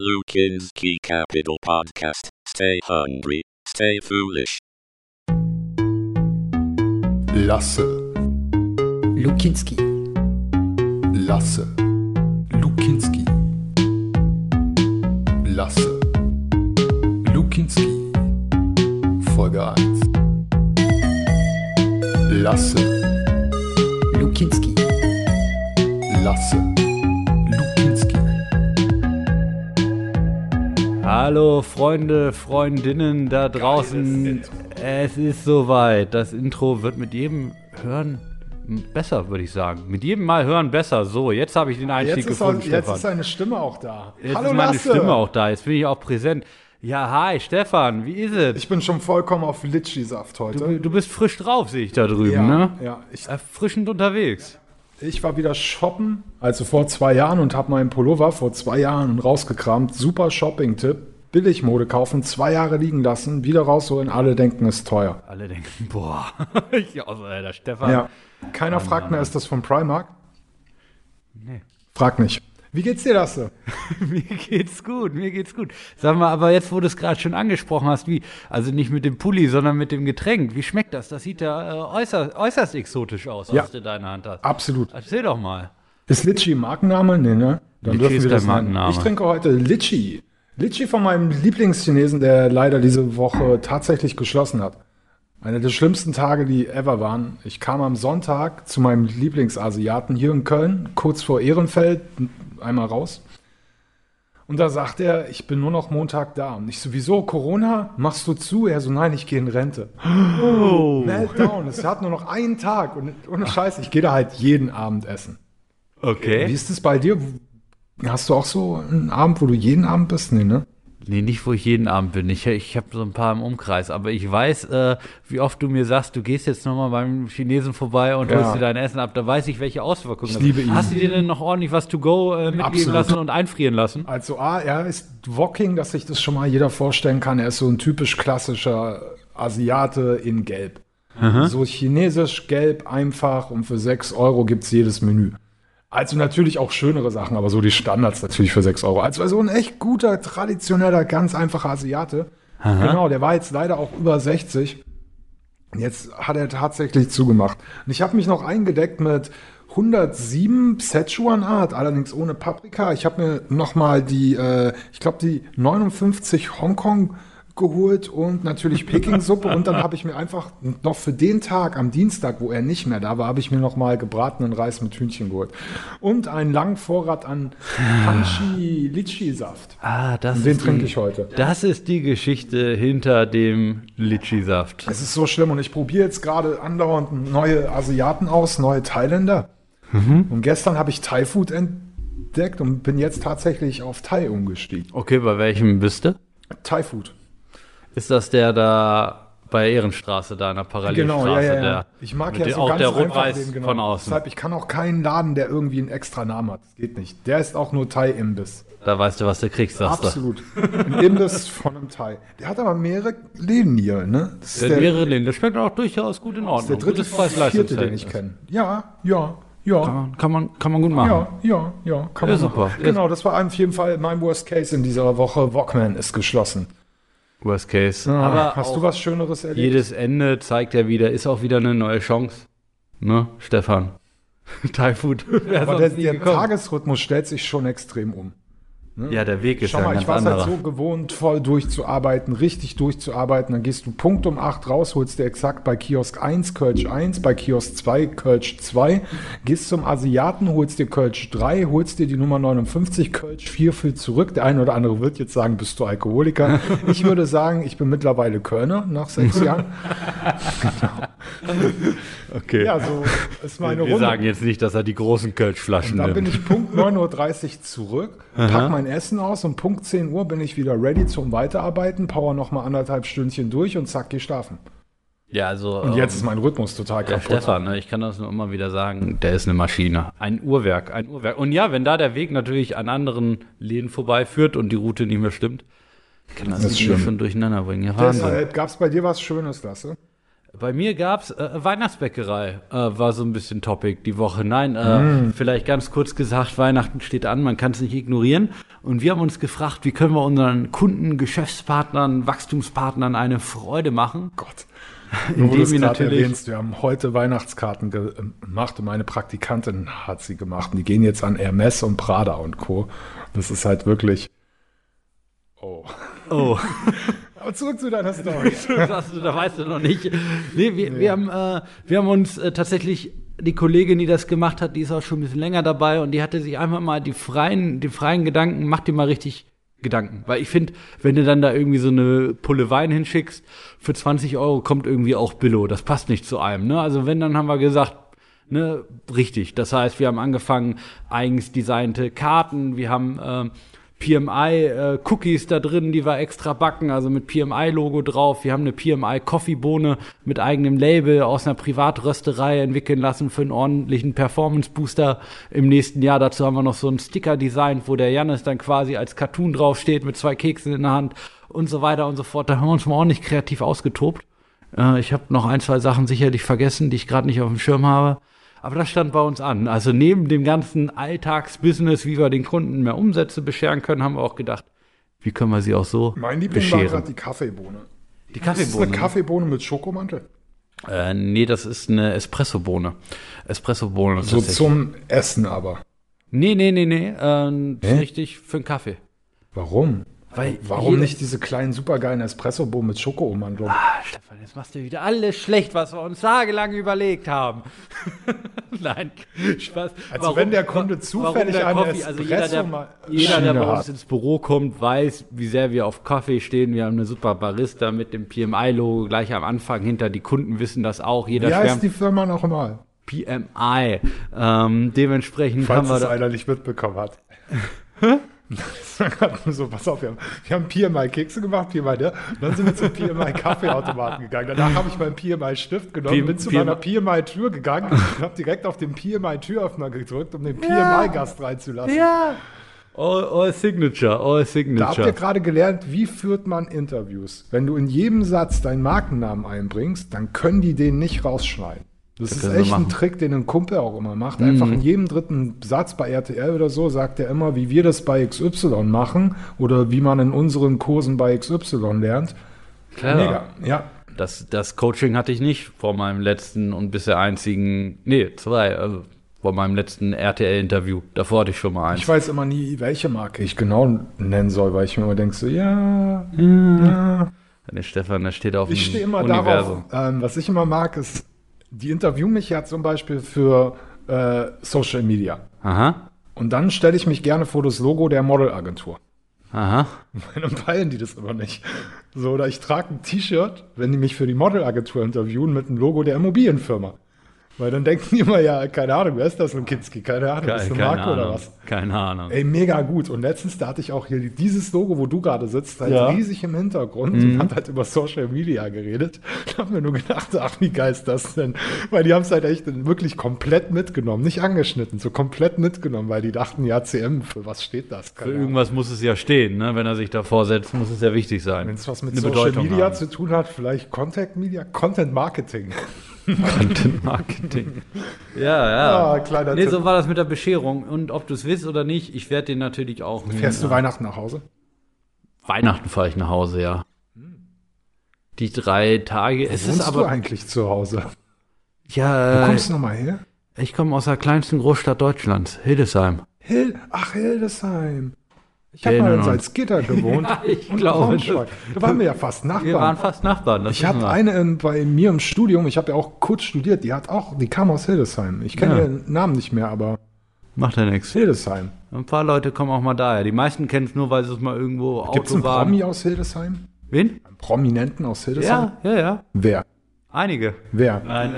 Lukinski Capital Podcast. Stay hungry, stay foolish. Lasse, Lukinski. Lasse, Lukinski. Lasse, Lukinski. Folge 1. Lasse, Lukinski. Lasse, Hallo Freunde, Freundinnen da draußen. Es ist soweit. Das Intro wird mit jedem Hören besser, würde ich sagen. Mit jedem Mal hören besser. So, jetzt habe ich den Einstieg Jetzt ist, gefunden, auch, jetzt ist seine Stimme auch da. jetzt Hallo ist meine Lasse. Stimme auch da. Jetzt bin ich auch präsent. Ja, hi Stefan, wie ist es? Ich bin schon vollkommen auf Litschi-Saft heute. Du, du bist frisch drauf, sehe ich da drüben, ja, ne? ja. Ich, Erfrischend unterwegs. Ich war wieder shoppen, also vor zwei Jahren und habe meinen Pullover vor zwei Jahren rausgekramt. Super Shopping-Tipp. Billigmode kaufen, zwei Jahre liegen lassen, wieder rausholen, alle denken, ist teuer. Alle denken, boah, ich aus, Alter, Stefan. Ja. Keiner fragt mehr, ist das von Primark? Nee. Frag nicht. Wie geht's dir, Lasse? Mir geht's gut, mir geht's gut. Sag mal, aber jetzt, wo du es gerade schon angesprochen hast, wie, also nicht mit dem Pulli, sondern mit dem Getränk, wie schmeckt das? Das sieht ja äh, äußerst, äußerst exotisch aus, Ja. was du in deiner Hand hast. Absolut. Erzähl doch mal. Ist Litchi Markenname? Nee, ne? Dann Litchi ist kein nennen. Markenname. Ich trinke heute Litchi. Litchi von meinem Lieblingschinesen, der leider diese Woche tatsächlich geschlossen hat. Einer der schlimmsten Tage, die ever waren. Ich kam am Sonntag zu meinem Lieblingsasiaten hier in Köln, kurz vor Ehrenfeld, einmal raus. Und da sagt er, ich bin nur noch Montag da. Und ich sowieso, Corona, machst du zu? Er so, nein, ich gehe in Rente. Oh. Meltdown, es hat nur noch einen Tag. Und ohne Scheiß, ich gehe da halt jeden Abend essen. Wie Okay. ist es bei dir? Hast du auch so einen Abend, wo du jeden Abend bist? Nee, ne? Nee, nicht, wo ich jeden Abend bin. Ich, ich habe so ein paar im Umkreis, aber ich weiß, äh, wie oft du mir sagst, du gehst jetzt nochmal beim Chinesen vorbei und Ja. holst dir dein Essen ab. Da weiß ich, welche Auswirkungen Ich das liebe hat. ihn. Hast du dir denn noch ordentlich was to go äh, mitgeben Absolut. lassen und einfrieren lassen? Also A, er ist Woking, dass sich das schon mal jeder vorstellen kann. Er ist so ein typisch klassischer Asiate in Gelb. So chinesisch, gelb, einfach und für 6 Euro gibt's jedes Menü. Also natürlich auch schönere Sachen, aber so die Standards natürlich für 6 Euro. Also so ein echt guter, traditioneller, ganz einfacher Asiate. Genau, der war jetzt leider auch über 60. Jetzt hat er tatsächlich zugemacht. Und ich habe mich noch eingedeckt mit 107 Szechuan Art, allerdings ohne Paprika. Ich habe mir noch mal die, äh, ich glaube die 59 Hongkong geholt und natürlich Peking-Suppe und dann habe ich mir einfach noch für den Tag am Dienstag, wo er nicht mehr da war, habe ich mir noch mal gebratenen Reis mit Hühnchen geholt und einen langen Vorrat an Hanchi Litchi Saft. Ah, das Und den ist trinke die, ich heute. Das ist die Geschichte hinter dem Litchi-Saft. Es ist so schlimm und ich probiere jetzt gerade andauernd neue Asiaten aus, neue Thailänder. Und gestern habe ich Thai-Food entdeckt und bin jetzt tatsächlich auf Thai umgestiegen. Okay, bei welchem bist du? Thai-Food. Ist das der da bei Ehrenstraße, da in der Parallelstraße? Genau, ja, ja, ja. Der, Ich mag ja so auch ganz der Rotreis den, genau. von außen. Deshalb, ich kann auch keinen Laden, der irgendwie einen extra Namen hat. Das geht nicht. Der ist auch nur Thai-Imbiss. Da weißt du, was du kriegst, sagst du. Absolut. Ein Imbiss von einem Thai. Der hat aber mehrere Läden hier, ne? Das ist Der, mehrere Läden. Das schmeckt auch durchaus gut in der Ordnung. dritte, Gutes vierte, den ich kenne. Ja, ja, ja. Kann man, kann, man, kann man gut machen. Ja, ja, ja, kann Ja, man super. machen. Genau, das war auf jeden Fall mein Worst Case in dieser Woche. Walkman ist geschlossen. Worst Case. Aber Aber hast du was Schöneres erlebt? jedes Ende zeigt ja wieder, ist auch wieder eine neue Chance. Ne, Stefan? Thai Food. Aber der, der. Tagesrhythmus stellt sich schon extrem um. Ja, der Weg ist Schau ja mal, ein ich ganz war anderer. halt so gewohnt, voll durchzuarbeiten, richtig durchzuarbeiten. Dann gehst du Punkt um 8 raus, holst dir exakt bei Kiosk 1 Kölsch 1, bei Kiosk 2 Kölsch 2, gehst zum Asiaten, holst dir Kölsch 3, holst dir die Nummer 59 Kölsch 4 für zurück. Der eine oder andere wird jetzt sagen, bist du Alkoholiker? Ich würde sagen, ich bin mittlerweile Kölner nach sechs Jahren. okay. Ja, so ist meine Wir Runde. sagen jetzt nicht, dass er die großen Kölschflaschen Dann bin nimmt. ich Punkt 9.30 Uhr zurück, pack mein Essen aus und Punkt 10 Uhr bin ich wieder ready zum Weiterarbeiten, power noch mal anderthalb Stündchen durch und zack, geh schlafen. Ja, also. Und jetzt ist mein Rhythmus total kaputt. Stefan, ne, ich kann das nur immer wieder sagen, der ist eine Maschine. Ein Uhrwerk, ein Uhrwerk. Und ja, wenn da der Weg natürlich an anderen Läden vorbeiführt und die Route nicht mehr stimmt, kann das, Das schon durcheinander bringen. Ja. Deshalb gab es bei dir was Schönes, Lasse? Bei mir gab's äh, Weihnachtsbäckerei, äh, war so ein bisschen Topic die Woche. Nein, äh, vielleicht ganz kurz gesagt, Weihnachten steht an, man kann es nicht ignorieren. Und wir haben uns gefragt, wie können wir unseren Kunden, Geschäftspartnern, Wachstumspartnern eine Freude machen? Gott. Nur Indem wir natürlich erwähnst, wir haben heute Weihnachtskarten ge- gemacht und meine Praktikantin hat sie gemacht. Und die gehen jetzt an Hermes und Prada und Co. Das ist halt wirklich. Oh. Oh. Aber zurück zu deiner Story. das, da weißt du noch nicht. Nee, wir, wir, haben, äh, wir haben uns äh, tatsächlich, die Kollegin, die das gemacht hat, die ist auch schon ein bisschen länger dabei und die hatte sich einfach mal die freien, die freien Gedanken, mach dir mal richtig Gedanken. Weil ich finde, wenn du dann da irgendwie so eine Pulle Wein hinschickst, für 20 Euro kommt irgendwie auch Billo. Das passt nicht zu einem. Ne? Also wenn, dann haben wir gesagt, ne, richtig. Das heißt, wir haben angefangen, eigens designte Karten, wir haben ähm, PMI-Cookies da drin, die wir extra backen, also mit PMI-Logo drauf. Wir haben eine PMI-Coffee-Bohne mit eigenem Label aus einer Privatrösterei entwickeln lassen für einen ordentlichen Performance-Booster im nächsten Jahr. Dazu haben wir noch so einen Sticker designt, wo der Jannis dann quasi als Cartoon draufsteht mit zwei Keksen in der Hand und so weiter und so fort. Da haben wir uns mal ordentlich kreativ ausgetobt. Äh, ich habe noch ein, zwei Sachen sicherlich vergessen, die ich gerade nicht auf dem Schirm habe. Aber das stand bei uns an. Also neben dem ganzen Alltagsbusiness, wie wir den Kunden mehr Umsätze bescheren können, haben wir auch gedacht, wie können wir sie auch so Mein Liebling war bescheren. gerade die Kaffeebohne. Die Das ist Kaffeebohne. eine Kaffeebohne mit Schokomantel. äh, nee, das ist eine Espressobohne. Espressobohne. So zum Essen aber. Nee, nee, nee, nee. Äh, richtig für einen Kaffee. Warum? Weil Warum jeder- nicht diese kleinen supergeilen Espressobohnen mit Schokoummantelung? Ah, Stefan, jetzt machst du wieder alles schlecht, was wir uns tagelang überlegt haben. Nein, Spaß. Also wenn der Kunde zufällig der eine Coffee- also jeder, der, jeder, der bei uns ins Büro kommt, weiß, wie sehr wir auf Kaffee stehen. Wir haben eine super Barista mit dem PMI-Logo gleich am Anfang hinter. Die Kunden wissen das auch. Jeder Wie heißt die Firma noch mal? PMI. Ähm, dementsprechend haben Falls wir es da, einer nicht mitbekommen hat. Das war gerade nur so, pass auf, wir haben, wir haben PMI Kekse gemacht, PMI der, und dann sind wir zum PMI Kaffeeautomaten gegangen. Danach habe ich meinen PMI Stift genommen, P- bin zu meiner PMI Tür gegangen und habe direkt auf den PMI Türöffner gedrückt, um den PMI Gast reinzulassen. ja. All, all Signature, all Da habt ihr Signature. gerade gelernt, wie führt man Interviews. Wenn du in jedem Satz deinen Markennamen einbringst, dann können die den nicht rausschneiden. Das, ist echt ein. Trick, den ein Kumpel auch immer macht. Einfach Mhm. in jedem dritten Satz bei RTL oder so sagt er immer, wie wir das bei XY machen oder wie man in unseren Kursen bei XY lernt. Klar. Mega. Ja. Das, das Coaching hatte ich nicht vor meinem letzten und bisher einzigen, nee, zwei, also vor meinem letzten RTL-Interview. Davor hatte ich schon mal eins. Ich weiß immer nie, welche Marke ich genau nennen soll, weil ich mir immer denke, so, ja, ja. Der Stefan, der steht auf dem Ich stehe immer Universum. darauf, ähm, was ich immer mag, ist, die interviewen mich ja zum Beispiel für äh, Social Media. Aha, Und dann stelle ich mich gerne vor das Logo der Modelagentur. aha. Dann peilen die das immer nicht. So, oder ich trage ein T-Shirt, wenn die mich für die Modelagentur interviewen, mit dem Logo der Immobilienfirma. Weil dann denken die immer, ja, keine Ahnung, wer ist das, Lukinski? Keine Ahnung, ist Keine, eine Marke Ahnung. oder was? Keine Ahnung. Ey, mega gut. Und letztens, da hatte ich auch hier dieses Logo, wo du gerade sitzt, halt Ja. riesig im Hintergrund Mhm. und hat halt über Social Media geredet. Da haben wir nur gedacht, ach, wie geil ist das denn? Weil die haben es halt echt wirklich komplett mitgenommen, nicht angeschnitten, so komplett mitgenommen, weil die dachten, ja, CM, für was steht das? Für irgendwas muss es ja stehen, ne? Wenn er sich davor setzt, muss es ja wichtig sein. Wenn es was mit Eine Social Bedeutung Media haben. zu tun hat, vielleicht Contact Media, Content Marketing. Content Marketing. ja, ja. Ah, kleiner nee, Tipp. so war das mit der Bescherung. Und ob du es willst oder nicht, ich werde den natürlich auch. Fährst du äh, Weihnachten nach Hause? Weihnachten fahre ich nach Hause, ja. Die drei Tage. Es Wohnst ist du aber. eigentlich zu Hause? Wo Ja, kommst du nochmal her? ich komme aus der kleinsten Großstadt Deutschlands, Hildesheim. Hil Ach, Hildesheim. Ich habe mal in. Salzgitter gewohnt. Ja, ich glaube. Da waren wir ja fast Nachbarn. Wir waren fast Nachbarn. Ich hatte eine in, bei mir im Studium, ich habe ja auch kurz studiert, die hat auch, die kam aus Hildesheim. Ich kenne Ja. ihren Namen nicht mehr, aber Macht ja nichts. Hildesheim. Ein paar Leute kommen auch mal daher. Die meisten kennen es nur, weil sie es mal irgendwo Gibt es einen. Promi aus Hildesheim? Wen? Einen Prominenten aus Hildesheim? Ja, ja, ja. Wer? Einige. Wer? Nein,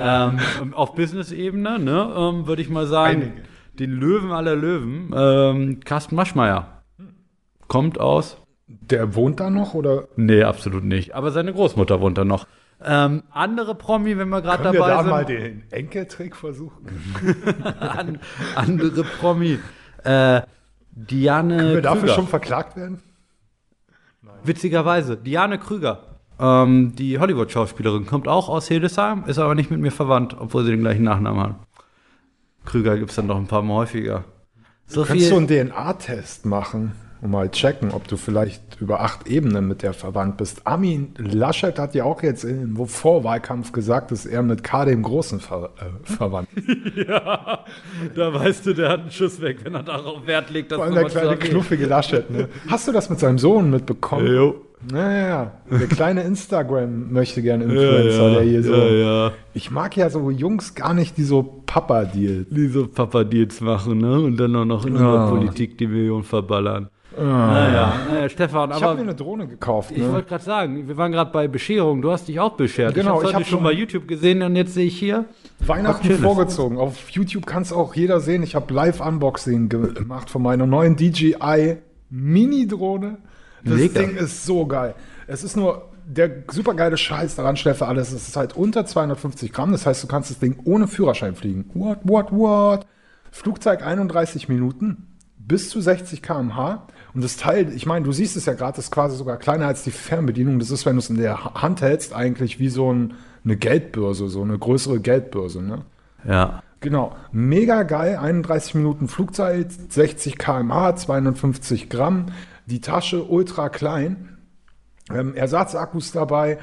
ähm, auf Business-Ebene, ne, ähm, würde ich mal sagen, Einige. den Löwen aller Löwen, ähm, Carsten Maschmeyer. Kommt aus? Der wohnt da noch oder? Nee, absolut nicht. Aber seine Großmutter wohnt da noch. Ähm, andere Promi, wenn wir gerade Können wir dabei da sind. mal den Enkeltrick versuchen? an, andere Promi. Äh, Diane Können wir dafür Krüger. schon verklagt werden? Witzigerweise, Diane Krüger. Ähm, die Hollywood-Schauspielerin kommt auch aus Hildesheim, ist aber nicht mit mir verwandt, obwohl sie den gleichen Nachnamen hat. Krüger gibt es dann noch ein paar Mal häufiger. So Kannst du einen DNA-Test machen und mal checken, ob du vielleicht über acht Ebenen mit der verwandt bist. Armin Laschet hat ja auch jetzt im Vorwahlkampf gesagt, dass er mit K dem Großen ver äh, verwandt ist. ja, da weißt du, der hat einen Schuss weg, wenn er darauf Wert legt, dass Vor allem der kleine knuffige Laschet. Ne? Hast du das mit seinem Sohn mitbekommen? Jo. Ja, ja, ja. Der kleine Instagram möchte gerne Influencer, der hier so. ja, ja. Ich mag ja so Jungs gar nicht, die so Papa-Deal. Die so Papa-Deals machen, ne? Und dann auch noch in Ja. der Politik die Millionen verballern. Naja, naja, Stefan, Ich habe aber mir eine Drohne gekauft. ich Ne? wollte gerade sagen, wir waren gerade bei Bescherung, du hast dich auch beschert. Genau, ich ich habe hab schon schon- bei YouTube gesehen und jetzt sehe ich hier. Weihnachten vorgezogen. Auf YouTube kann es auch jeder sehen. Ich habe Live-Unboxing ge- gemacht von meiner neuen DJI Mini-Drohne. Das Mega. Ding ist so geil. Es ist nur der supergeile Scheiß daran, Stefan, alles. Es ist halt unter 250 Gramm. Das heißt, du kannst das Ding ohne Führerschein fliegen. What, what, what? Flugzeit 31 Minuten. Bis zu 60 km/h. Und das Teil, ich meine, du siehst es ja gerade, ist quasi sogar kleiner als die Fernbedienung. Das ist, wenn du es in der Ha- Hand hältst, eigentlich wie so ein, eine Geldbörse, so eine größere Geldbörse. Ne? Ja. Genau, mega geil, 31 Minuten Flugzeit, 60 km/h, 250 Gramm, die Tasche ultra klein, ähm, Ersatzakkus dabei.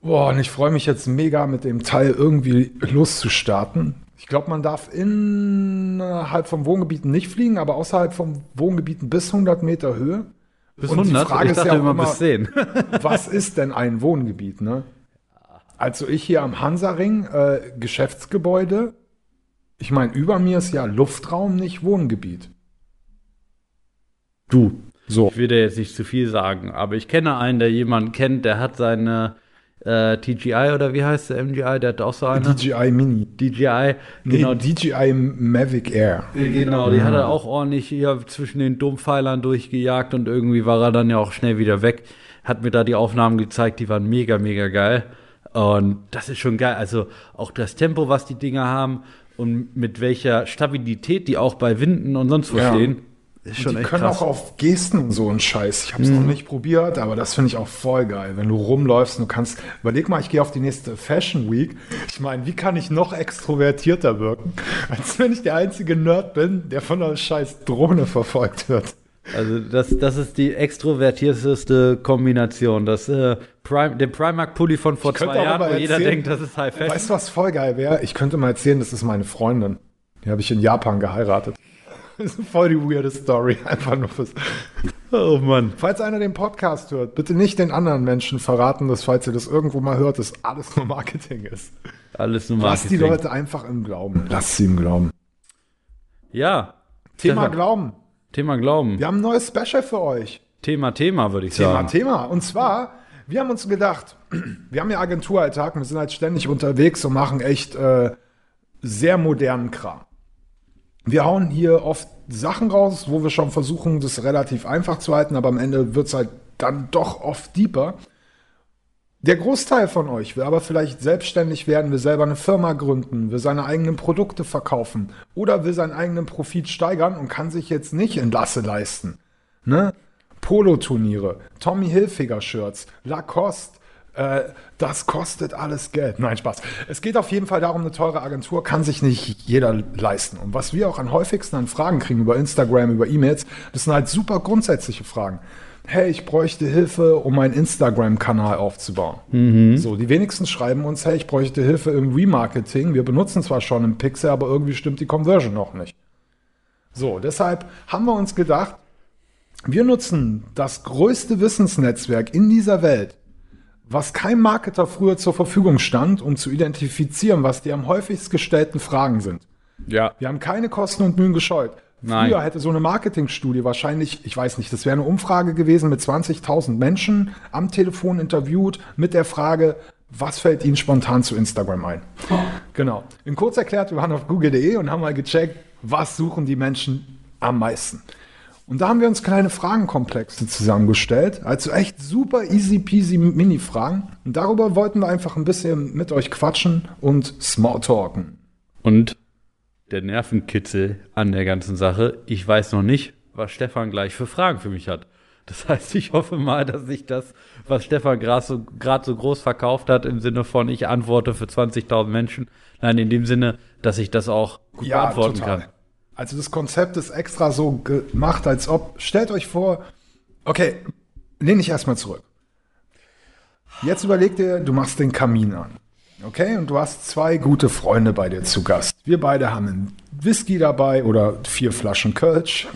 Boah, und ich freue mich jetzt mega mit dem Teil irgendwie loszustarten. Ich glaube, man darf innerhalb vom Wohngebieten nicht fliegen, aber außerhalb vom Wohngebieten bis 100 Meter Höhe. Bis Und die 100? Frage ich ist dachte ja auch immer, immer- bis 10. Was ist denn ein Wohngebiet, ne? Also ich hier am Hansaring, äh, Geschäftsgebäude. Ich meine, über mir ist ja Luftraum, nicht Wohngebiet. Du, So. ich will dir jetzt nicht zu viel sagen, aber ich kenne einen, der jemanden kennt, der hat seine äh, TGI oder wie heißt der MGI, der hat auch so eine. DJI Mini. DJI, Genau, genau, DJI Mavic Air. Genau, die hat er auch ordentlich hier zwischen den Dommpfeilern durchgejagt und irgendwie war er dann ja auch schnell wieder weg. Hat mir da die Aufnahmen gezeigt, die waren mega, mega geil. Und das ist schon geil. Also auch das Tempo, was die Dinger haben und mit welcher Stabilität die auch bei Winden und sonst wo Ja. stehen, ist schon die echt können krass. auch auf Gesten und so einen Scheiß. Ich habe es noch nicht probiert, aber das finde ich auch voll geil. Wenn du rumläufst und du kannst, überleg mal, ich gehe auf die nächste Fashion Week. Ich meine, wie kann ich noch extrovertierter wirken, als wenn ich der einzige Nerd bin, der von einer scheiß Drohne verfolgt wird. Also das, das ist die extrovertierteste Kombination. Das, äh, Prime, den Primark-Pulli von vor zwei Jahren, wo jeder erzählen- denkt, das ist High Fashion. Weißt du, was voll geil wäre? Ich könnte mal erzählen, das ist meine Freundin. Die habe ich in Japan geheiratet. Das ist voll die weirde Story. Einfach nur fürs. oh Mann. Falls einer den Podcast hört, bitte nicht den anderen Menschen verraten, dass, falls ihr das irgendwo mal hört, dass alles nur Marketing ist. Alles nur Lass die Marketing. Leute einfach im Glauben. Lass sie im Glauben. Ja. Thema Stefan, Glauben. Thema Glauben. Wir haben ein neues Special für euch. Thema, Thema, würde ich Thema, sagen. Thema. Und zwar, wir haben uns gedacht, wir haben ja Agenturalltag und wir sind halt ständig unterwegs und machen echt äh, sehr modernen Kram. Wir hauen hier oft Sachen raus, wo wir schon versuchen, das relativ einfach zu halten, aber am Ende wird es halt dann doch oft deeper. Der Großteil von euch will aber vielleicht selbstständig werden, will selber eine Firma gründen, will seine eigenen Produkte verkaufen oder will seinen eigenen Profit steigern und kann sich jetzt nicht in Lasse leisten. Ne? Polo-Turniere, Tommy Hilfiger-Shirts, Lacoste, das kostet alles Geld. Nein, Spaß. Es geht auf jeden Fall darum, eine teure Agentur kann sich nicht jeder leisten. Und was wir auch am häufigsten an Fragen kriegen über Instagram, über E-Mails, das sind halt super grundsätzliche Fragen. Hey, ich bräuchte Hilfe, um meinen Instagram-Kanal aufzubauen. So, die wenigsten schreiben uns, hey, ich bräuchte Hilfe im Remarketing. Wir benutzen zwar schon einen Pixel, aber irgendwie stimmt die Conversion noch nicht. So, deshalb haben wir uns gedacht, wir nutzen das größte Wissensnetzwerk in dieser Welt, was kein Marketer früher zur Verfügung stand, um zu identifizieren, was die am häufigst gestellten Fragen sind. Ja. Wir haben keine Kosten und Mühen gescheut. Nein. Früher hätte so eine Marketingstudie wahrscheinlich, ich weiß nicht, das wäre eine Umfrage gewesen mit 20.000 Menschen am Telefon interviewt mit der Frage, was fällt Ihnen spontan zu Instagram ein? Genau. In kurz erklärt, wir waren auf google.de und haben mal gecheckt, was suchen die Menschen am meisten. Und da haben wir uns kleine Fragenkomplexe zusammengestellt, also echt super easy peasy Mini-Fragen. Und darüber wollten wir einfach ein bisschen mit euch quatschen und smalltalken. Und der Nervenkitzel an der ganzen Sache, ich weiß noch nicht, was Stefan gleich für Fragen für mich hat. Das heißt, ich hoffe mal, dass sich das, was Stefan gerade so, so groß verkauft hat, im Sinne von ich antworte für 20.000 Menschen, nein, in dem Sinne, dass ich das auch gut beantworten kann. Also das Konzept ist extra so gemacht, als ob, stellt euch vor, okay, lehn dich erstmal zurück. Jetzt überleg dir, du machst den Kamin an. Okay, und du hast zwei gute Freunde bei dir zu Gast. Wir beide haben einen Whisky dabei oder vier Flaschen Kölsch.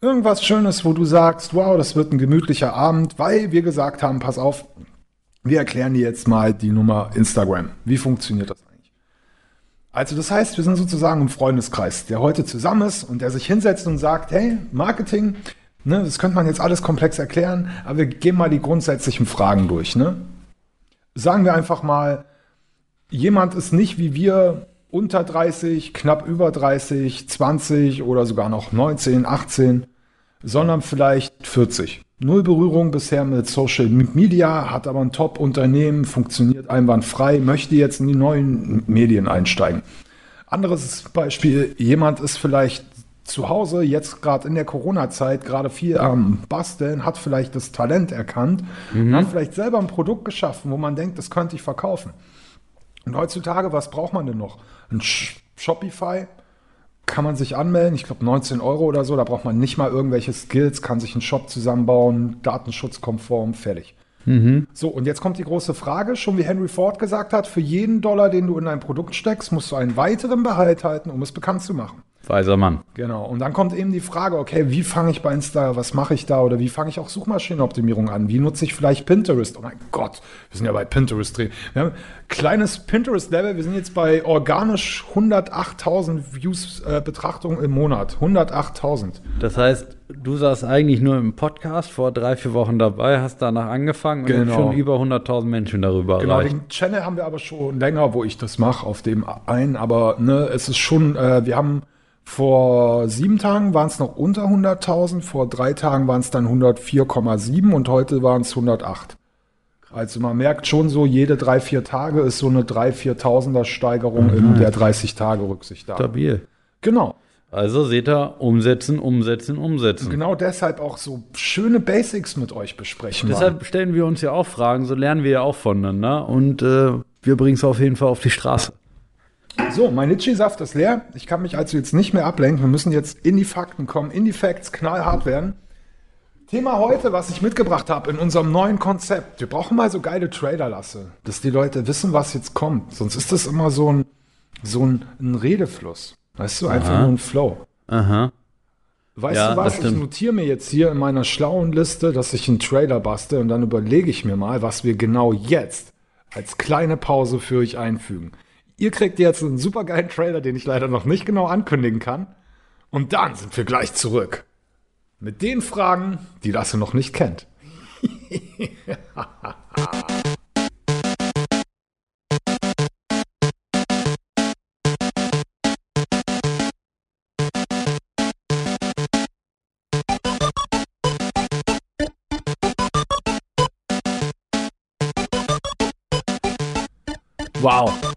Irgendwas Schönes, wo du sagst, wow, das wird ein gemütlicher Abend, weil wir gesagt haben, pass auf, wir erklären dir jetzt mal die Nummer Instagram. Wie funktioniert das? Also das heißt, wir sind sozusagen im Freundeskreis, der heute zusammen ist und der sich hinsetzt und sagt, hey, Marketing, ne, das könnte man jetzt alles komplex erklären, aber wir gehen mal die grundsätzlichen Fragen durch. Ne? sagen wir einfach mal, jemand ist nicht wie wir unter 30, knapp über 30, 20 oder sogar noch 19, 18, sondern vielleicht 40. Null Berührung bisher mit Social Media, hat aber ein Top-Unternehmen, funktioniert einwandfrei, möchte jetzt in die neuen Medien einsteigen. Anderes Beispiel, jemand ist vielleicht zu Hause, jetzt gerade in der Corona-Zeit, gerade viel am Basteln, hat vielleicht das Talent erkannt, mhm. hat vielleicht selber ein Produkt geschaffen, wo man denkt, das könnte ich verkaufen. Und heutzutage, was braucht man denn noch? Ein Shopify kann man sich anmelden, ich glaube 19 Euro oder so, da braucht man nicht mal irgendwelche Skills, kann sich einen Shop zusammenbauen, datenschutzkonform, fertig. Mhm. So, und jetzt kommt die große Frage, schon wie Henry Ford gesagt hat, für jeden Dollar, den du in ein Produkt steckst, musst du einen weiteren Behalt halten, um es bekannt zu machen. Weiser Mann. Genau. Und dann kommt eben die Frage, okay, wie fange ich bei Insta, was mache ich da oder wie fange ich auch Suchmaschinenoptimierung an? Wie nutze ich vielleicht Pinterest? Oh mein Gott, wir sind ja bei Pinterest drin. Wir haben kleines Pinterest-Level, wir sind jetzt bei organisch 108.000 Views, äh, Betrachtungen im Monat. 108.000. Das heißt, du saßt eigentlich nur im Podcast vor drei, vier Wochen dabei, hast danach angefangen und genau. schon über 100.000 Menschen darüber genau, erreicht. Genau, den Channel haben wir aber schon länger, wo ich das mache, auf dem einen, aber ne, es ist schon, äh, wir haben vor sieben Tagen waren es noch unter 100.000, vor drei Tagen waren es dann 104,7 und heute waren es 108. Also man merkt schon so, jede drei, vier Tage ist so eine 3.000, 4.000er Steigerung mhm. in der 30-Tage-Rücksicht da. Stabil. Genau. Also seht ihr, umsetzen, umsetzen, umsetzen. Und genau deshalb auch so schöne Basics mit euch besprechen. Deshalb stellen wir uns ja auch Fragen, so lernen wir ja auch voneinander und äh, wir bringen es auf jeden Fall auf die Straße. So, mein Litchi-Saft ist leer. Ich kann mich also jetzt nicht mehr ablenken. Wir müssen jetzt in die Fakten kommen, in die Facts, knallhart werden. Thema heute, was ich mitgebracht habe in unserem neuen Konzept. Wir brauchen mal so geile Trailer, Lasse, dass die Leute wissen, was jetzt kommt. Sonst ist das immer so ein, so ein, ein Redefluss. Weißt du, einfach Aha. nur ein Flow. Aha. Weißt ja, du was? Ich notiere mir jetzt hier in meiner schlauen Liste, dass ich einen Trailer baste und dann überlege ich mir mal, was wir genau jetzt als kleine Pause für euch einfügen. Ihr kriegt jetzt einen supergeilen Trailer, den ich leider noch nicht genau ankündigen kann. Und dann sind wir gleich zurück. Mit den Fragen, die Lasse noch nicht kennt. Wow.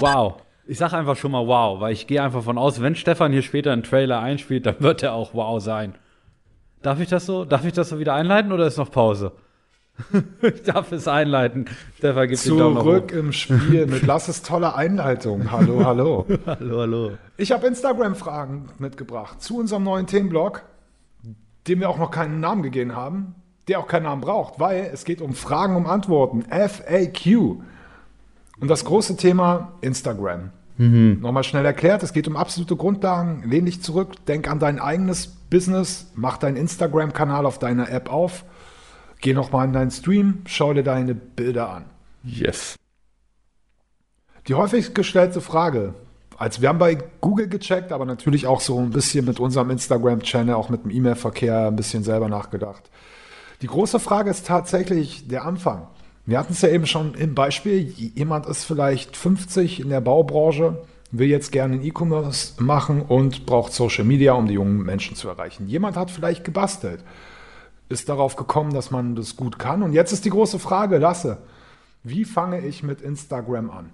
Wow. Ich sage einfach schon mal wow, weil ich gehe einfach von aus, wenn Stefan hier später einen Trailer einspielt, dann wird er auch wow sein. Darf ich das so? Darf ich das so wieder einleiten oder ist noch Pause? ich darf es einleiten. Stefan gibt Zurück im Spiel mit Lasses toller Einleitung. Hallo, hallo. hallo, hallo. Ich habe Instagram-Fragen mitgebracht zu unserem neuen Themenblog, dem wir auch noch keinen Namen gegeben haben, der auch keinen Namen braucht, weil es geht um Fragen um Antworten. FAQ. Und das große Thema Instagram. Mhm. Nochmal schnell erklärt, es geht um absolute Grundlagen. Lehn dich zurück, denk an dein eigenes Business, mach deinen Instagram-Kanal auf deiner App auf, geh nochmal in deinen Stream, schau dir deine Bilder an. Yes. Die häufig gestellte Frage, als wir haben bei Google gecheckt, aber natürlich auch so ein bisschen mit unserem Instagram-Channel, auch mit dem E-Mail-Verkehr ein bisschen selber nachgedacht. Die große Frage ist tatsächlich der Anfang. Wir hatten es ja eben schon im Beispiel, jemand ist vielleicht 50 in der Baubranche, will jetzt gerne einen E-Commerce machen und braucht Social Media, um die jungen Menschen zu erreichen. Jemand hat vielleicht gebastelt, ist darauf gekommen, dass man das gut kann. Und jetzt ist die große Frage, Lasse, wie fange ich mit Instagram an?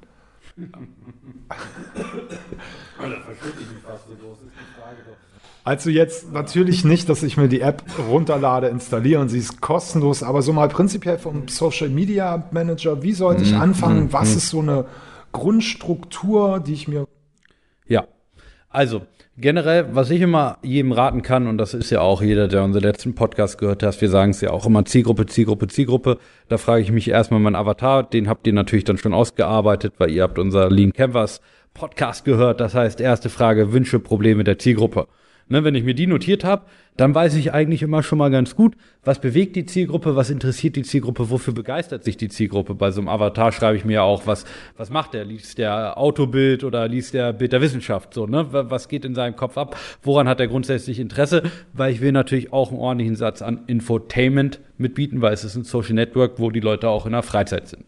Also jetzt natürlich nicht, dass ich mir die App runterlade, installiere und sie ist kostenlos, aber so mal prinzipiell vom Social Media Manager, wie sollte ich anfangen? Was ist so eine Grundstruktur, die ich mir Ja. Also, generell, was ich immer jedem raten kann, und das ist ja auch jeder, der unseren letzten Podcast gehört hat, wir sagen es ja auch immer Zielgruppe, Zielgruppe, Zielgruppe. Da frage ich mich erstmal meinen Avatar, den habt ihr natürlich dann schon ausgearbeitet, weil ihr habt unser Lean Canvas Podcast gehört. Das heißt, erste Frage, Wünsche, Probleme der Zielgruppe. Ne, wenn ich mir die notiert habe, dann weiß ich eigentlich immer schon mal ganz gut, was bewegt die Zielgruppe, was interessiert die Zielgruppe, wofür begeistert sich die Zielgruppe. Bei so einem Avatar schreibe ich mir auch, was, was macht der? Liest der Autobild oder liest der Bild der Wissenschaft? So, ne? Wa- Was geht in seinem Kopf ab? Woran hat er grundsätzlich Interesse? Weil ich will natürlich auch einen ordentlichen Satz an Infotainment mitbieten, weil es ist ein Social Network, wo die Leute auch in der Freizeit sind.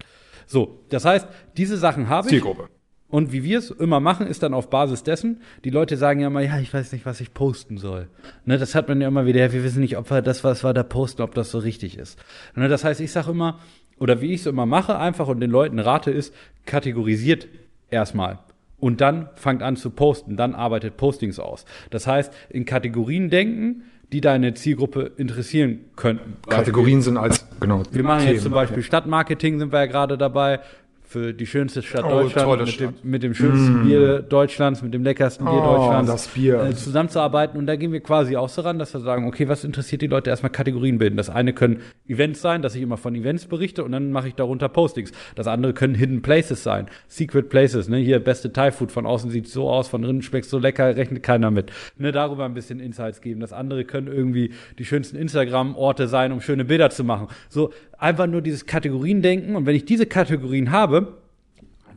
So, das heißt, diese Sachen habe ich. Zielgruppe. Und wie wir es immer machen, ist dann auf Basis dessen, die Leute sagen ja immer, ja, ich weiß nicht, was ich posten soll. Ne, das hat man ja immer wieder, ja, wir wissen nicht, ob wir das, was wir da posten, ob das so richtig ist. Ne, das heißt, ich sage immer, oder wie ich es immer mache, einfach und den Leuten rate, ist, kategorisiert erstmal. Und dann fangt an zu posten, dann arbeitet Postings aus. Das heißt, in Kategorien denken, die deine Zielgruppe interessieren könnten. Kategorien sind als genau. Wir machen jetzt Themen. zum Beispiel Stadtmarketing, sind wir ja gerade dabei. Für die schönste Stadt Oh, Deutschlands, mit dem, Stadt. mit dem schönsten Bier Deutschlands, mit dem leckersten Bier Oh, Deutschlands das Bier. Äh, zusammenzuarbeiten. Und da gehen wir quasi auch so ran, dass wir sagen, okay, was interessiert die Leute? Erstmal Kategorien bilden. Das eine können Events sein, dass ich immer von Events berichte und dann mache ich darunter Postings. Das andere können Hidden Places sein, Secret Places. Ne? Hier beste Thai Food, von außen sieht so aus, von drinnen schmeckt so lecker, rechnet keiner mit. Ne? Darüber ein bisschen Insights geben. Das andere können irgendwie die schönsten Instagram-Orte sein, um schöne Bilder zu machen. So einfach nur dieses Kategorien denken. Und wenn ich diese Kategorien habe,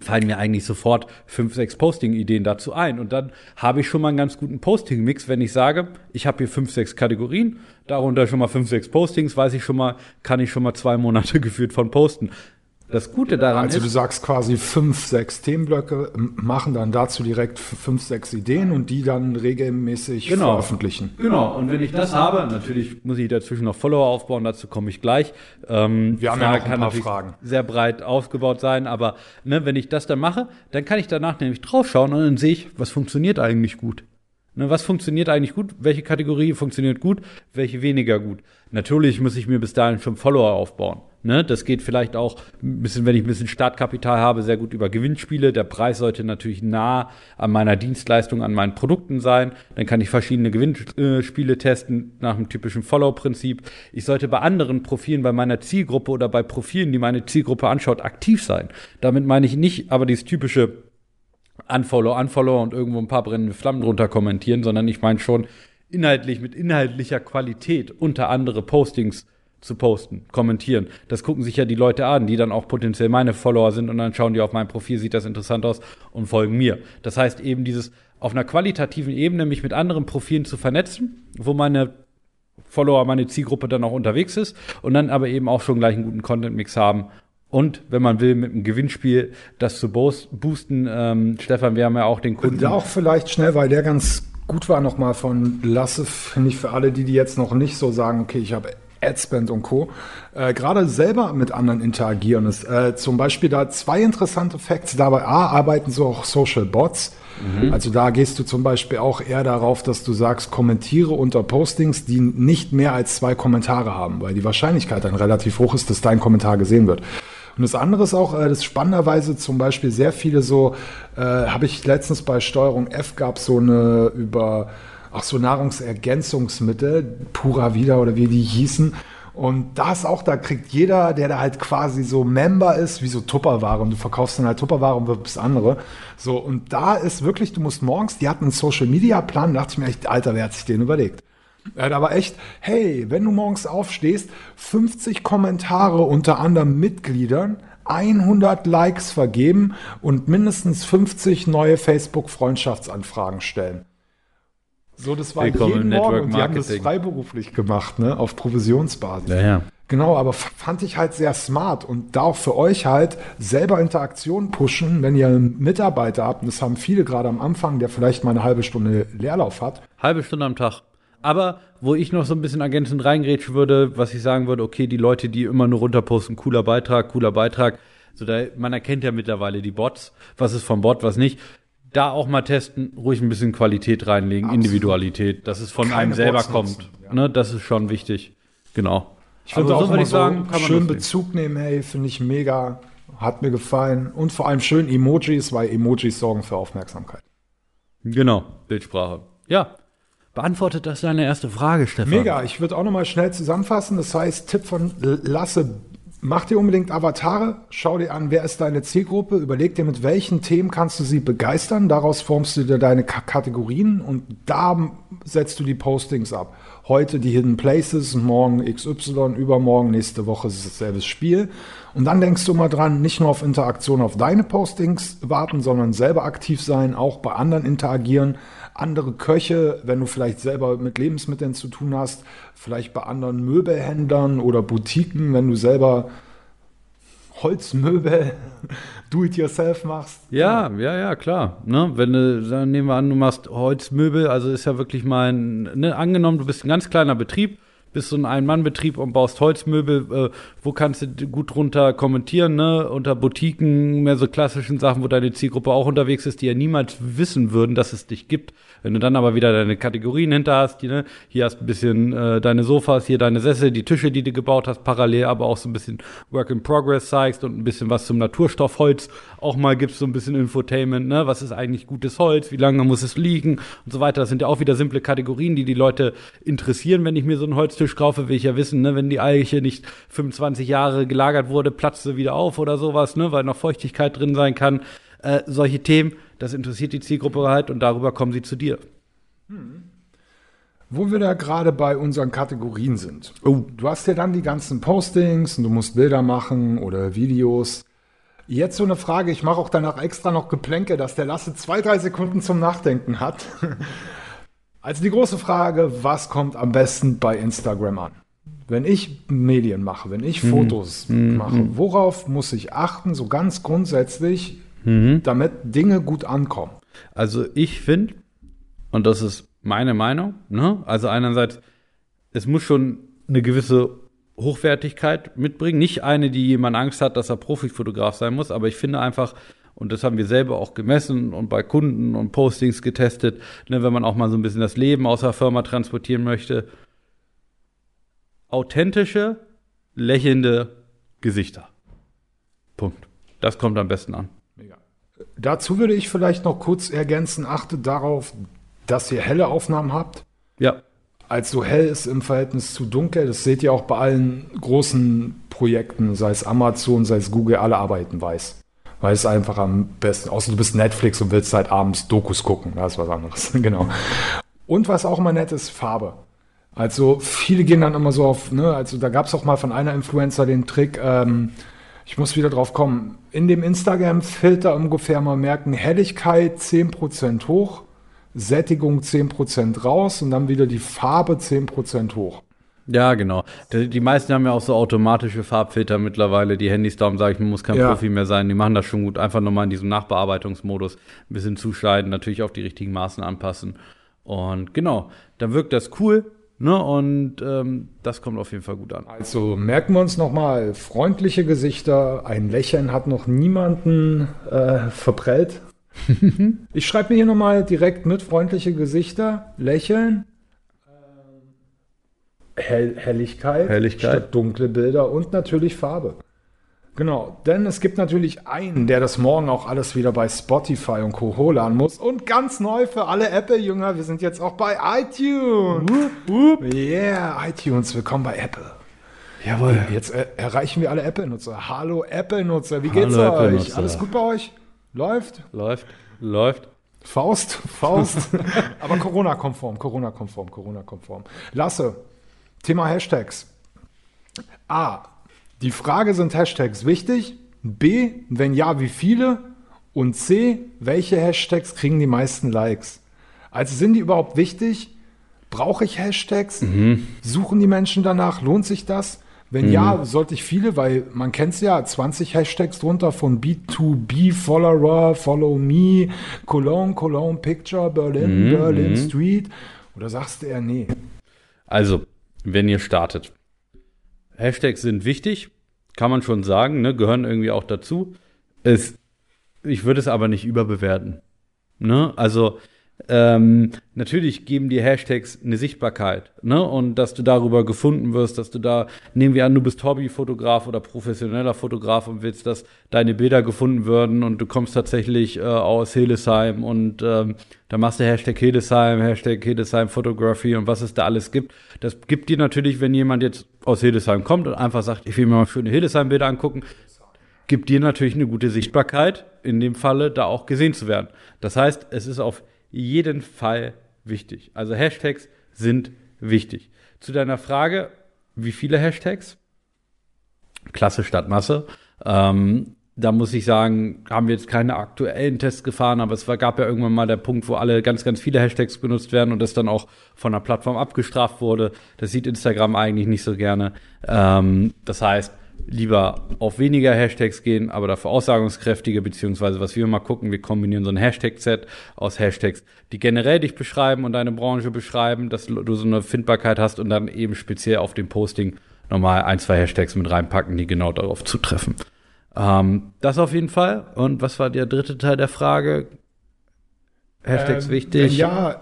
fallen mir eigentlich sofort fünf, sechs Posting-Ideen dazu ein. Und dann habe ich schon mal einen ganz guten Posting-Mix, wenn ich sage, ich habe hier fünf, sechs Kategorien, darunter schon mal fünf, sechs Postings, weiß ich schon mal, kann ich schon mal zwei Monate geführt von posten. Das Gute daran Also du ist, sagst quasi fünf, sechs Themenblöcke, machen dann dazu direkt fünf, sechs Ideen und die dann regelmäßig Genau. veröffentlichen. Genau, und wenn ich das habe, natürlich muss ich dazwischen noch Follower aufbauen, dazu komme ich gleich. Ähm, Wir haben die ja Frage noch ein kann paar Fragen. Sehr breit aufgebaut sein, aber ne, wenn ich das dann mache, dann kann ich danach nämlich draufschauen und dann sehe ich, was funktioniert eigentlich gut. Ne, was funktioniert eigentlich gut? Welche Kategorie funktioniert gut? Welche weniger gut? Natürlich muss ich mir bis dahin schon Follower aufbauen. Ne, das geht vielleicht auch ein bisschen, wenn ich ein bisschen Startkapital habe, sehr gut über Gewinnspiele. Der Preis sollte natürlich nah an meiner Dienstleistung, an meinen Produkten sein. Dann kann ich verschiedene Gewinnspiele testen nach dem typischen Follow-Prinzip. Ich sollte bei anderen Profilen, bei meiner Zielgruppe oder bei Profilen, die meine Zielgruppe anschaut, aktiv sein. Damit meine ich nicht aber dieses typische Unfollow, Unfollow und irgendwo ein paar brennende Flammen drunter kommentieren, sondern ich meine schon inhaltlich mit inhaltlicher Qualität unter andere Postings zu posten, kommentieren. Das gucken sich ja die Leute an, die dann auch potenziell meine Follower sind und dann schauen die auf mein Profil, sieht das interessant aus und folgen mir. Das heißt eben dieses auf einer qualitativen Ebene mich mit anderen Profilen zu vernetzen, wo meine Follower, meine Zielgruppe dann auch unterwegs ist und dann aber eben auch schon gleich einen guten Content-Mix haben. Und wenn man will, mit einem Gewinnspiel das zu boos- boosten, ähm, Stefan, wir haben ja auch den Kunden. Da auch vielleicht schnell, weil der ganz gut war nochmal von Lasse, finde ich für alle, die, die jetzt noch nicht so sagen, okay, ich habe Adspend und Co. Äh, Gerade selber mit anderen interagieren ist. Äh, zum Beispiel da zwei interessante Facts. Dabei A, arbeiten so auch Social Bots. Also da gehst du zum Beispiel auch eher darauf, dass du sagst, kommentiere unter Postings, die nicht mehr als zwei Kommentare haben, weil die Wahrscheinlichkeit dann relativ hoch ist, dass dein Kommentar gesehen wird. Und das andere ist auch, äh, das spannenderweise zum Beispiel sehr viele so, äh, habe ich letztens bei Steuerung F gab so eine über, ach so Nahrungsergänzungsmittel, Pura Vida oder wie die hießen. Und da ist auch, da kriegt jeder, der da halt quasi so Member ist, wie so Tupperware und du verkaufst dann halt Tupperware und wirbst andere. So, und da ist wirklich, du musst morgens, die hatten einen Social Media Plan, da dachte ich mir echt, Alter, wer hat sich den überlegt? Er hat aber echt, hey, wenn du morgens aufstehst, 50 Kommentare unter anderem Mitgliedern, 100 Likes vergeben und mindestens 50 neue Facebook-Freundschaftsanfragen stellen. So, das war Willkommen jeden im Morgen Network und die haben das freiberuflich gemacht, ne, auf Provisionsbasis. ja, ja. Genau, aber fand ich halt sehr smart und da auch für euch halt selber Interaktion pushen, wenn ihr einen Mitarbeiter habt, und das haben viele gerade am Anfang, der vielleicht mal eine halbe Stunde Leerlauf hat, Halbe Stunde am Tag. Aber wo ich noch so ein bisschen ergänzend reingrätschen würde, was ich sagen würde, okay, die Leute, die immer nur runterposten, cooler Beitrag, cooler Beitrag, So da, man erkennt ja mittlerweile die Bots, was ist vom Bot, was nicht. Da auch mal testen, ruhig ein bisschen Qualität reinlegen, Absolut. Individualität, dass es von Keine einem selber Bots kommt. nutzen, ja. Ne, das ist schon wichtig. Genau. Ich finde Aber auch immer so schön loslegen. Bezug nehmen, hey, finde ich mega, hat mir gefallen. Und vor allem schön Emojis, weil Emojis sorgen für Aufmerksamkeit. Genau, Bildsprache. Ja. Beantwortet das deine erste Frage, Stefan? Mega, ich würde auch nochmal schnell zusammenfassen. Das heißt, Tipp von Lasse, mach dir unbedingt Avatare, schau dir an, wer ist deine Zielgruppe, überleg dir, mit welchen Themen kannst du sie begeistern, daraus formst du dir deine K Kategorien und da setzt du die Postings ab. Heute die Hidden Places, morgen XY, übermorgen, nächste Woche ist es dasselbe Spiel. Und dann denkst du mal dran, nicht nur auf Interaktion auf deine Postings warten, sondern selber aktiv sein, auch bei anderen interagieren. Andere Köche, wenn du vielleicht selber mit Lebensmitteln zu tun hast, vielleicht bei anderen Möbelhändlern oder Boutiquen, wenn du selber Holzmöbel do-it-yourself machst. Ja, ja, ja, klar. Ne? Wenn du, dann nehmen wir an, du machst Holzmöbel, also ist ja wirklich mal ein, ne, angenommen, du bist ein ganz kleiner Betrieb, bist so ein Ein-Mann-Betrieb und baust Holzmöbel, äh, wo kannst du gut drunter kommentieren, ne? Unter Boutiquen, mehr so klassischen Sachen, wo deine Zielgruppe auch unterwegs ist, die ja niemals wissen würden, dass es dich gibt. Wenn du dann aber wieder deine Kategorien hinter hast, die, ne, hier hast ein bisschen äh, deine Sofas, hier deine Sessel, die Tische, die du gebaut hast, parallel aber auch so ein bisschen Work in Progress zeigst und ein bisschen was zum Naturstoffholz auch mal gibst, so ein bisschen Infotainment, ne, was ist eigentlich gutes Holz, wie lange muss es liegen und so weiter. Das sind ja auch wieder simple Kategorien, die die Leute interessieren, wenn ich mir so einen Holztisch kaufe, will ich ja wissen, ne, wenn die Eiche nicht 25 Jahre gelagert wurde, platzt sie wieder auf oder sowas, ne, weil noch Feuchtigkeit drin sein kann. Äh, solche Themen, das interessiert die Zielgruppe halt und darüber kommen sie zu dir. Wo wir da gerade bei unseren Kategorien sind. Oh. Du hast ja dann die ganzen Postings und du musst Bilder machen oder Videos. Jetzt so eine Frage, ich mache auch danach extra noch Geplänke, dass der Lasse zwei, drei Sekunden zum Nachdenken hat. Also die große Frage, was kommt am besten bei Instagram an? Wenn ich Medien mache, wenn ich Fotos mache, worauf muss ich achten, so ganz grundsätzlich, damit Dinge gut ankommen? Also ich finde, und das ist meine Meinung, ne? Also einerseits, es muss schon eine gewisse Hochwertigkeit mitbringen. Nicht eine, die jemand Angst hat, dass er Profifotograf sein muss, aber ich finde einfach, und das haben wir selber auch gemessen und bei Kunden und Postings getestet, ne, wenn man auch mal so ein bisschen das Leben aus der Firma transportieren möchte, authentische, lächelnde Gesichter. Punkt. Das kommt am besten an. Dazu würde ich vielleicht noch kurz ergänzen, achtet darauf, dass ihr helle Aufnahmen habt. Ja, Also hell ist im Verhältnis zu dunkel. Das seht ihr auch bei allen großen Projekten, sei es Amazon, sei es Google, alle arbeiten weiß. Weil es einfach am besten, außer du bist Netflix und willst halt abends Dokus gucken, das ist was anderes, genau. Und was auch immer nett ist, Farbe. Also viele gehen dann immer so auf, ne, also da gab es auch mal von einer Influencer den Trick, ähm, ich muss wieder drauf kommen, in dem Instagram-Filter ungefähr mal merken, Helligkeit 10% hoch, Sättigung 10% raus und dann wieder die Farbe 10% hoch. Ja, genau. Die, meisten haben ja auch so automatische Farbfilter mittlerweile, die Handys, darum sage ich, man muss kein Ja. Profi mehr sein. Die machen das schon gut. Einfach nochmal in diesem Nachbearbeitungsmodus ein bisschen zuschneiden, natürlich auf die richtigen Maßen anpassen. Und genau, dann wirkt das cool, ne? Und ähm, das kommt auf jeden Fall gut an. Also merken wir uns nochmal, freundliche Gesichter, ein Lächeln hat noch niemanden äh, verprellt. ich schreibe mir hier nochmal direkt mit, freundliche Gesichter, Lächeln, Hell Helligkeit, Helligkeit. statt dunkle Bilder und natürlich Farbe. Genau, denn es gibt natürlich einen, der das morgen auch alles wieder bei Spotify und Co. holen muss. Und ganz neu für alle Apple-Jünger, wir sind jetzt auch bei iTunes. Yeah, iTunes, willkommen bei Apple. Jawohl. Jetzt äh, erreichen wir alle Apple-Nutzer. Hallo Apple-Nutzer, wie Hallo geht's euch? Alles gut bei euch? Läuft? Läuft, läuft. Faust? Faust. Aber Corona-konform, Corona-konform, Corona-konform. Lasse, Thema Hashtags. A. Die Frage, sind Hashtags wichtig? B. Wenn ja, wie viele? Und C. Welche Hashtags kriegen die meisten Likes? Also sind die überhaupt wichtig? Brauche ich Hashtags? Suchen die Menschen danach? Lohnt sich das? Wenn ja, sollte ich viele, weil man kennt es ja, 20 Hashtags drunter von B2B, Follower, Follow Me, Cologne, Cologne Picture, Berlin, Berlin Street. Oder sagst du eher nee? Also, wenn ihr startet. Hashtags sind wichtig, kann man schon sagen, ne, gehören irgendwie auch dazu. Es, ich würde es aber nicht überbewerten. Ne? Also ähm, natürlich geben die Hashtags eine Sichtbarkeit, ne? Und dass du darüber gefunden wirst, dass du da, nehmen wir an, du bist Hobbyfotograf oder professioneller Fotograf und willst, dass deine Bilder gefunden werden und du kommst tatsächlich äh, aus Hildesheim und ähm, da machst du Hashtag Hildesheim, Hashtag Hildesheim Photography und was es da alles gibt. Das gibt dir natürlich, wenn jemand jetzt aus Hildesheim kommt und einfach sagt, ich will mir mal schöne Hildesheim-Bilder angucken, gibt dir natürlich eine gute Sichtbarkeit, in dem Falle da auch gesehen zu werden. Das heißt, es ist auf jeden Fall wichtig. Also Hashtags sind wichtig. Zu deiner Frage, wie viele Hashtags? Klasse statt Masse. Ähm, da muss ich sagen, haben wir jetzt keine aktuellen Tests gefahren, aber es war, gab ja irgendwann mal der Punkt, wo alle ganz, ganz viele Hashtags benutzt werden und das dann auch von der Plattform abgestraft wurde. Das sieht Instagram eigentlich nicht so gerne. Ähm, das heißt, lieber auf weniger Hashtags gehen, aber dafür aussagungskräftige, beziehungsweise was wir mal gucken, wir kombinieren so ein Hashtag-Set aus Hashtags, die generell dich beschreiben und deine Branche beschreiben, dass du so eine Findbarkeit hast und dann eben speziell auf dem Posting nochmal ein, zwei Hashtags mit reinpacken, die genau darauf zutreffen. Ähm, das auf jeden Fall. Und was war der dritte Teil der Frage? Hashtags Ähm, wichtig. Ja,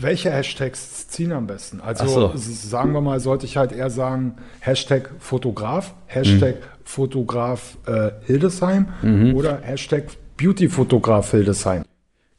welche Hashtags ziehen am besten? Also so. sagen wir mal, sollte ich halt eher sagen, Hashtag Fotograf, Hashtag Mhm. Fotograf äh, Hildesheim oder Hashtag Beauty-Fotograf Hildesheim.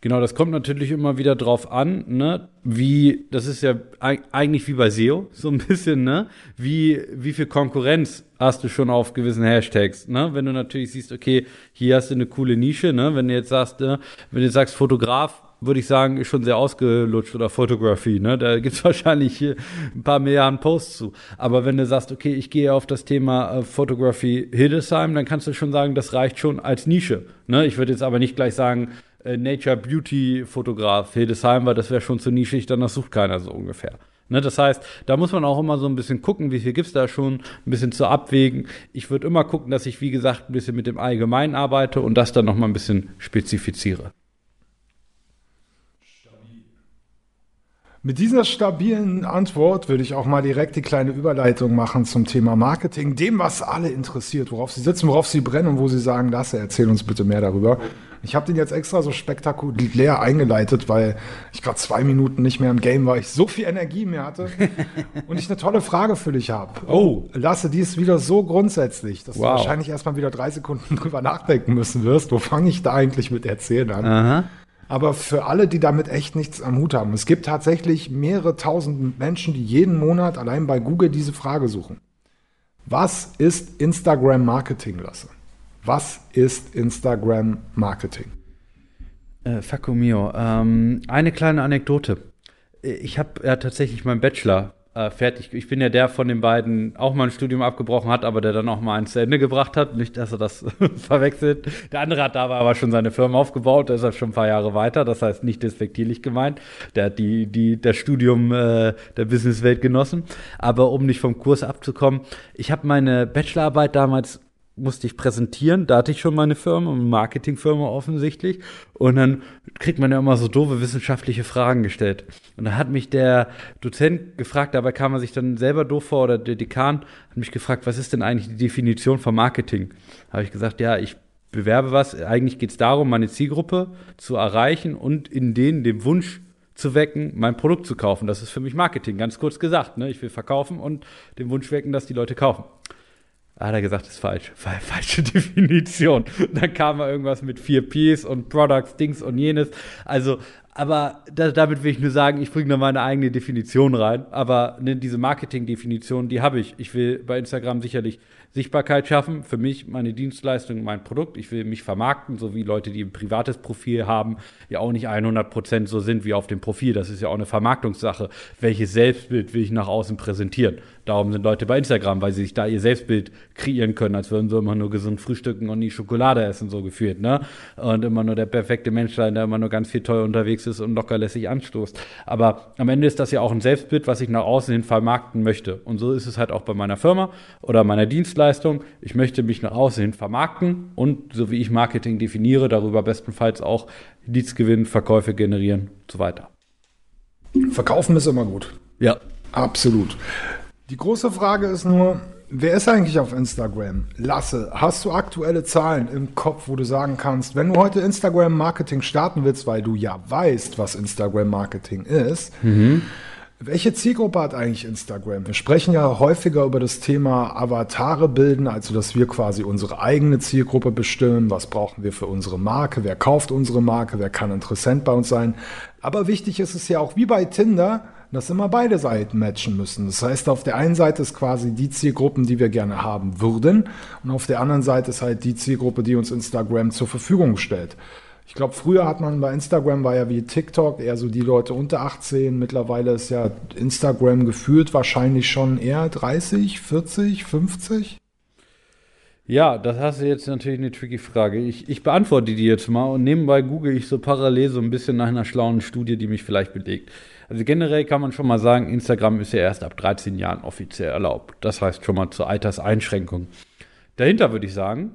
Genau, das kommt natürlich immer wieder drauf an, ne? Wie, das ist ja eig- eigentlich wie bei SEO, so ein bisschen, ne? Wie, wie viel Konkurrenz hast du schon auf gewissen Hashtags, ne? Wenn du natürlich siehst, okay, hier hast du eine coole Nische, ne? Wenn du jetzt sagst, ne? Wenn du jetzt sagst Fotograf, würde ich sagen, ist schon sehr ausgelutscht oder Photography, ne? Da gibt's wahrscheinlich ein paar Milliarden Posts zu. Aber wenn du sagst, okay, ich gehe auf das Thema äh, Photography Hildesheim, dann kannst du schon sagen, das reicht schon als Nische, ne? Ich würde jetzt aber nicht gleich sagen, äh, Nature Beauty Fotograf Hildesheim, weil das wäre schon zu nischig, dann das sucht keiner so ungefähr. Ne, das heißt, da muss man auch immer so ein bisschen gucken, wie viel gibt's da schon, ein bisschen zu abwägen. Ich würde immer gucken, dass ich, wie gesagt, ein bisschen mit dem Allgemeinen arbeite und das dann nochmal ein bisschen spezifiziere. Mit dieser stabilen Antwort würde ich auch mal direkt die kleine Überleitung machen zum Thema Marketing, dem, was alle interessiert, worauf sie sitzen, worauf sie brennen und wo sie sagen, Lasse, erzähl uns bitte mehr darüber. Ich habe den jetzt extra so spektakulär eingeleitet, weil ich gerade zwei Minuten nicht mehr im Game war, ich so viel Energie mehr hatte und ich eine tolle Frage für dich habe. Oh. Lasse, die ist wieder so grundsätzlich, dass du Wow. wahrscheinlich erstmal wieder drei Sekunden drüber nachdenken müssen wirst. Wo fange ich da eigentlich mit Erzählen an? Aha. Aber für alle, die damit echt nichts am Hut haben, es gibt tatsächlich mehrere tausend Menschen, die jeden Monat allein bei Google diese Frage suchen. Was ist Instagram Marketing, Lasse? Was ist Instagram Marketing? Äh, Facco mio. Ähm, eine kleine Anekdote. Ich habe ja tatsächlich meinen Bachelor äh, fertig. Ich bin ja der von den beiden auch mal ein Studium abgebrochen hat, aber der dann auch mal eins zu Ende gebracht hat. Nicht, dass er das verwechselt. Der andere hat dabei aber schon seine Firma aufgebaut, der ist halt schon ein paar Jahre weiter. Das heißt nicht despektierlich gemeint. Der hat die, die, das Studium äh, der Businesswelt genossen. Aber um nicht vom Kurs abzukommen, ich habe meine Bachelorarbeit damals musste ich präsentieren. Da hatte ich schon meine Firma, eine Marketingfirma offensichtlich. Und dann kriegt man ja immer so doofe wissenschaftliche Fragen gestellt. Und da hat mich der Dozent gefragt, dabei kam er sich dann selber doof vor, oder der Dekan hat mich gefragt, was ist denn eigentlich die Definition von Marketing? Habe ich gesagt, ja, ich bewerbe was. Eigentlich geht es darum, meine Zielgruppe zu erreichen und in denen den Wunsch zu wecken, mein Produkt zu kaufen. Das ist für mich Marketing, ganz kurz gesagt. Ne? Ich will verkaufen und den Wunsch wecken, dass die Leute kaufen. Hat er gesagt, das ist falsch. Fa- Falsche Definition. Dann kam er irgendwas mit vier Ps und Products, Dings und jenes. Also, aber da, damit will ich nur sagen, ich bringe da meine eigene Definition rein. Aber ne, diese Marketing-Definition, die habe ich. Ich will bei Instagram sicherlich Sichtbarkeit schaffen für mich, meine Dienstleistung, mein Produkt. Ich will mich vermarkten, so wie Leute, die ein privates Profil haben, ja auch nicht 100% so sind wie auf dem Profil. Das ist ja auch eine Vermarktungssache. Welches Selbstbild will ich nach außen präsentieren? Darum sind Leute bei Instagram, weil sie sich da ihr Selbstbild kreieren können, als würden sie immer nur gesund frühstücken und nie Schokolade essen, so gefühlt, ne? Und immer nur der perfekte Mensch sein, der immer nur ganz viel toll unterwegs ist und locker lässig anstoßt. Aber am Ende ist das ja auch ein Selbstbild, was ich nach außen hin vermarkten möchte. Und so ist es halt auch bei meiner Firma oder meiner Dienstleistung. Ich möchte mich nach außen hin vermarkten und so wie ich Marketing definiere, darüber bestenfalls auch Leads gewinnen, Verkäufe generieren und so weiter. Verkaufen ist immer gut. Ja. Absolut. Die große Frage ist nur, wer ist eigentlich auf Instagram? Lasse, hast du aktuelle Zahlen im Kopf, wo du sagen kannst, wenn du heute Instagram-Marketing starten willst, weil du ja weißt, was Instagram-Marketing ist, welche Zielgruppe hat eigentlich Instagram? Wir sprechen ja häufiger über das Thema Avatare bilden, also dass wir quasi unsere eigene Zielgruppe bestimmen. Was brauchen wir für unsere Marke? Wer kauft unsere Marke? Wer kann Interessent bei uns sein? Aber wichtig ist es ja auch wie bei Tinder, dass immer beide Seiten matchen müssen. Das heißt, auf der einen Seite ist quasi die Zielgruppen, die wir gerne haben würden, und auf der anderen Seite ist halt die Zielgruppe, die uns Instagram zur Verfügung stellt. Ich glaube, früher hat man bei Instagram war ja wie TikTok eher so die Leute unter 18. Mittlerweile ist ja Instagram gefühlt wahrscheinlich schon eher 30, 40, 50. Ja, das hast du jetzt natürlich eine tricky Frage. Ich, ich beantworte die jetzt mal und nebenbei google ich so parallel so ein bisschen nach einer schlauen Studie, die mich vielleicht belegt. Also generell kann man schon mal sagen, Instagram ist ja erst ab 13 Jahren offiziell erlaubt. Das heißt schon mal zur Alterseinschränkung. Dahinter würde ich sagen,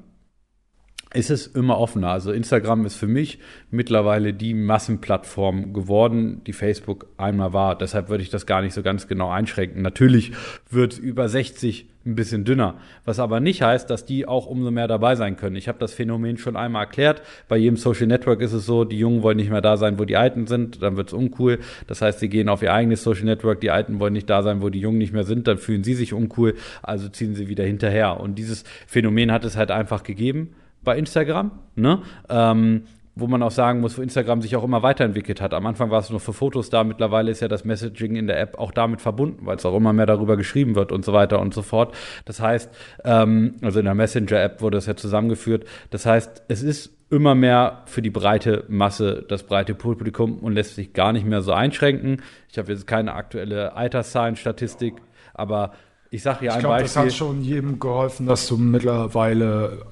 ist es immer offener. Also Instagram ist für mich mittlerweile die Massenplattform geworden, die Facebook einmal war. Deshalb würde ich das gar nicht so ganz genau einschränken. Natürlich wird über 60 ein bisschen dünner, was aber nicht heißt, dass die auch umso mehr dabei sein können. Ich habe das Phänomen schon einmal erklärt. Bei jedem Social Network ist es so, die Jungen wollen nicht mehr da sein, wo die Alten sind, dann wird es uncool. Das heißt, sie gehen auf ihr eigenes Social Network, die Alten wollen nicht da sein, wo die Jungen nicht mehr sind, dann fühlen sie sich uncool, also ziehen sie wieder hinterher. Und dieses Phänomen hat es halt einfach gegeben bei Instagram, ne? Ähm, wo man auch sagen muss, wo Instagram sich auch immer weiterentwickelt hat. Am Anfang war es nur für Fotos da, mittlerweile ist ja das Messaging in der App auch damit verbunden, weil es auch immer mehr darüber geschrieben wird und so weiter und so fort. Das heißt, ähm, also in der Messenger-App wurde das ja zusammengeführt. Das heißt, es ist immer mehr für die breite Masse, das breite Publikum und lässt sich gar nicht mehr so einschränken. Ich habe jetzt keine aktuelle Alterszahlen-Statistik, aber ich sage hier Ich ein glaube, das Beispiel. hat schon jedem geholfen, dass du mittlerweile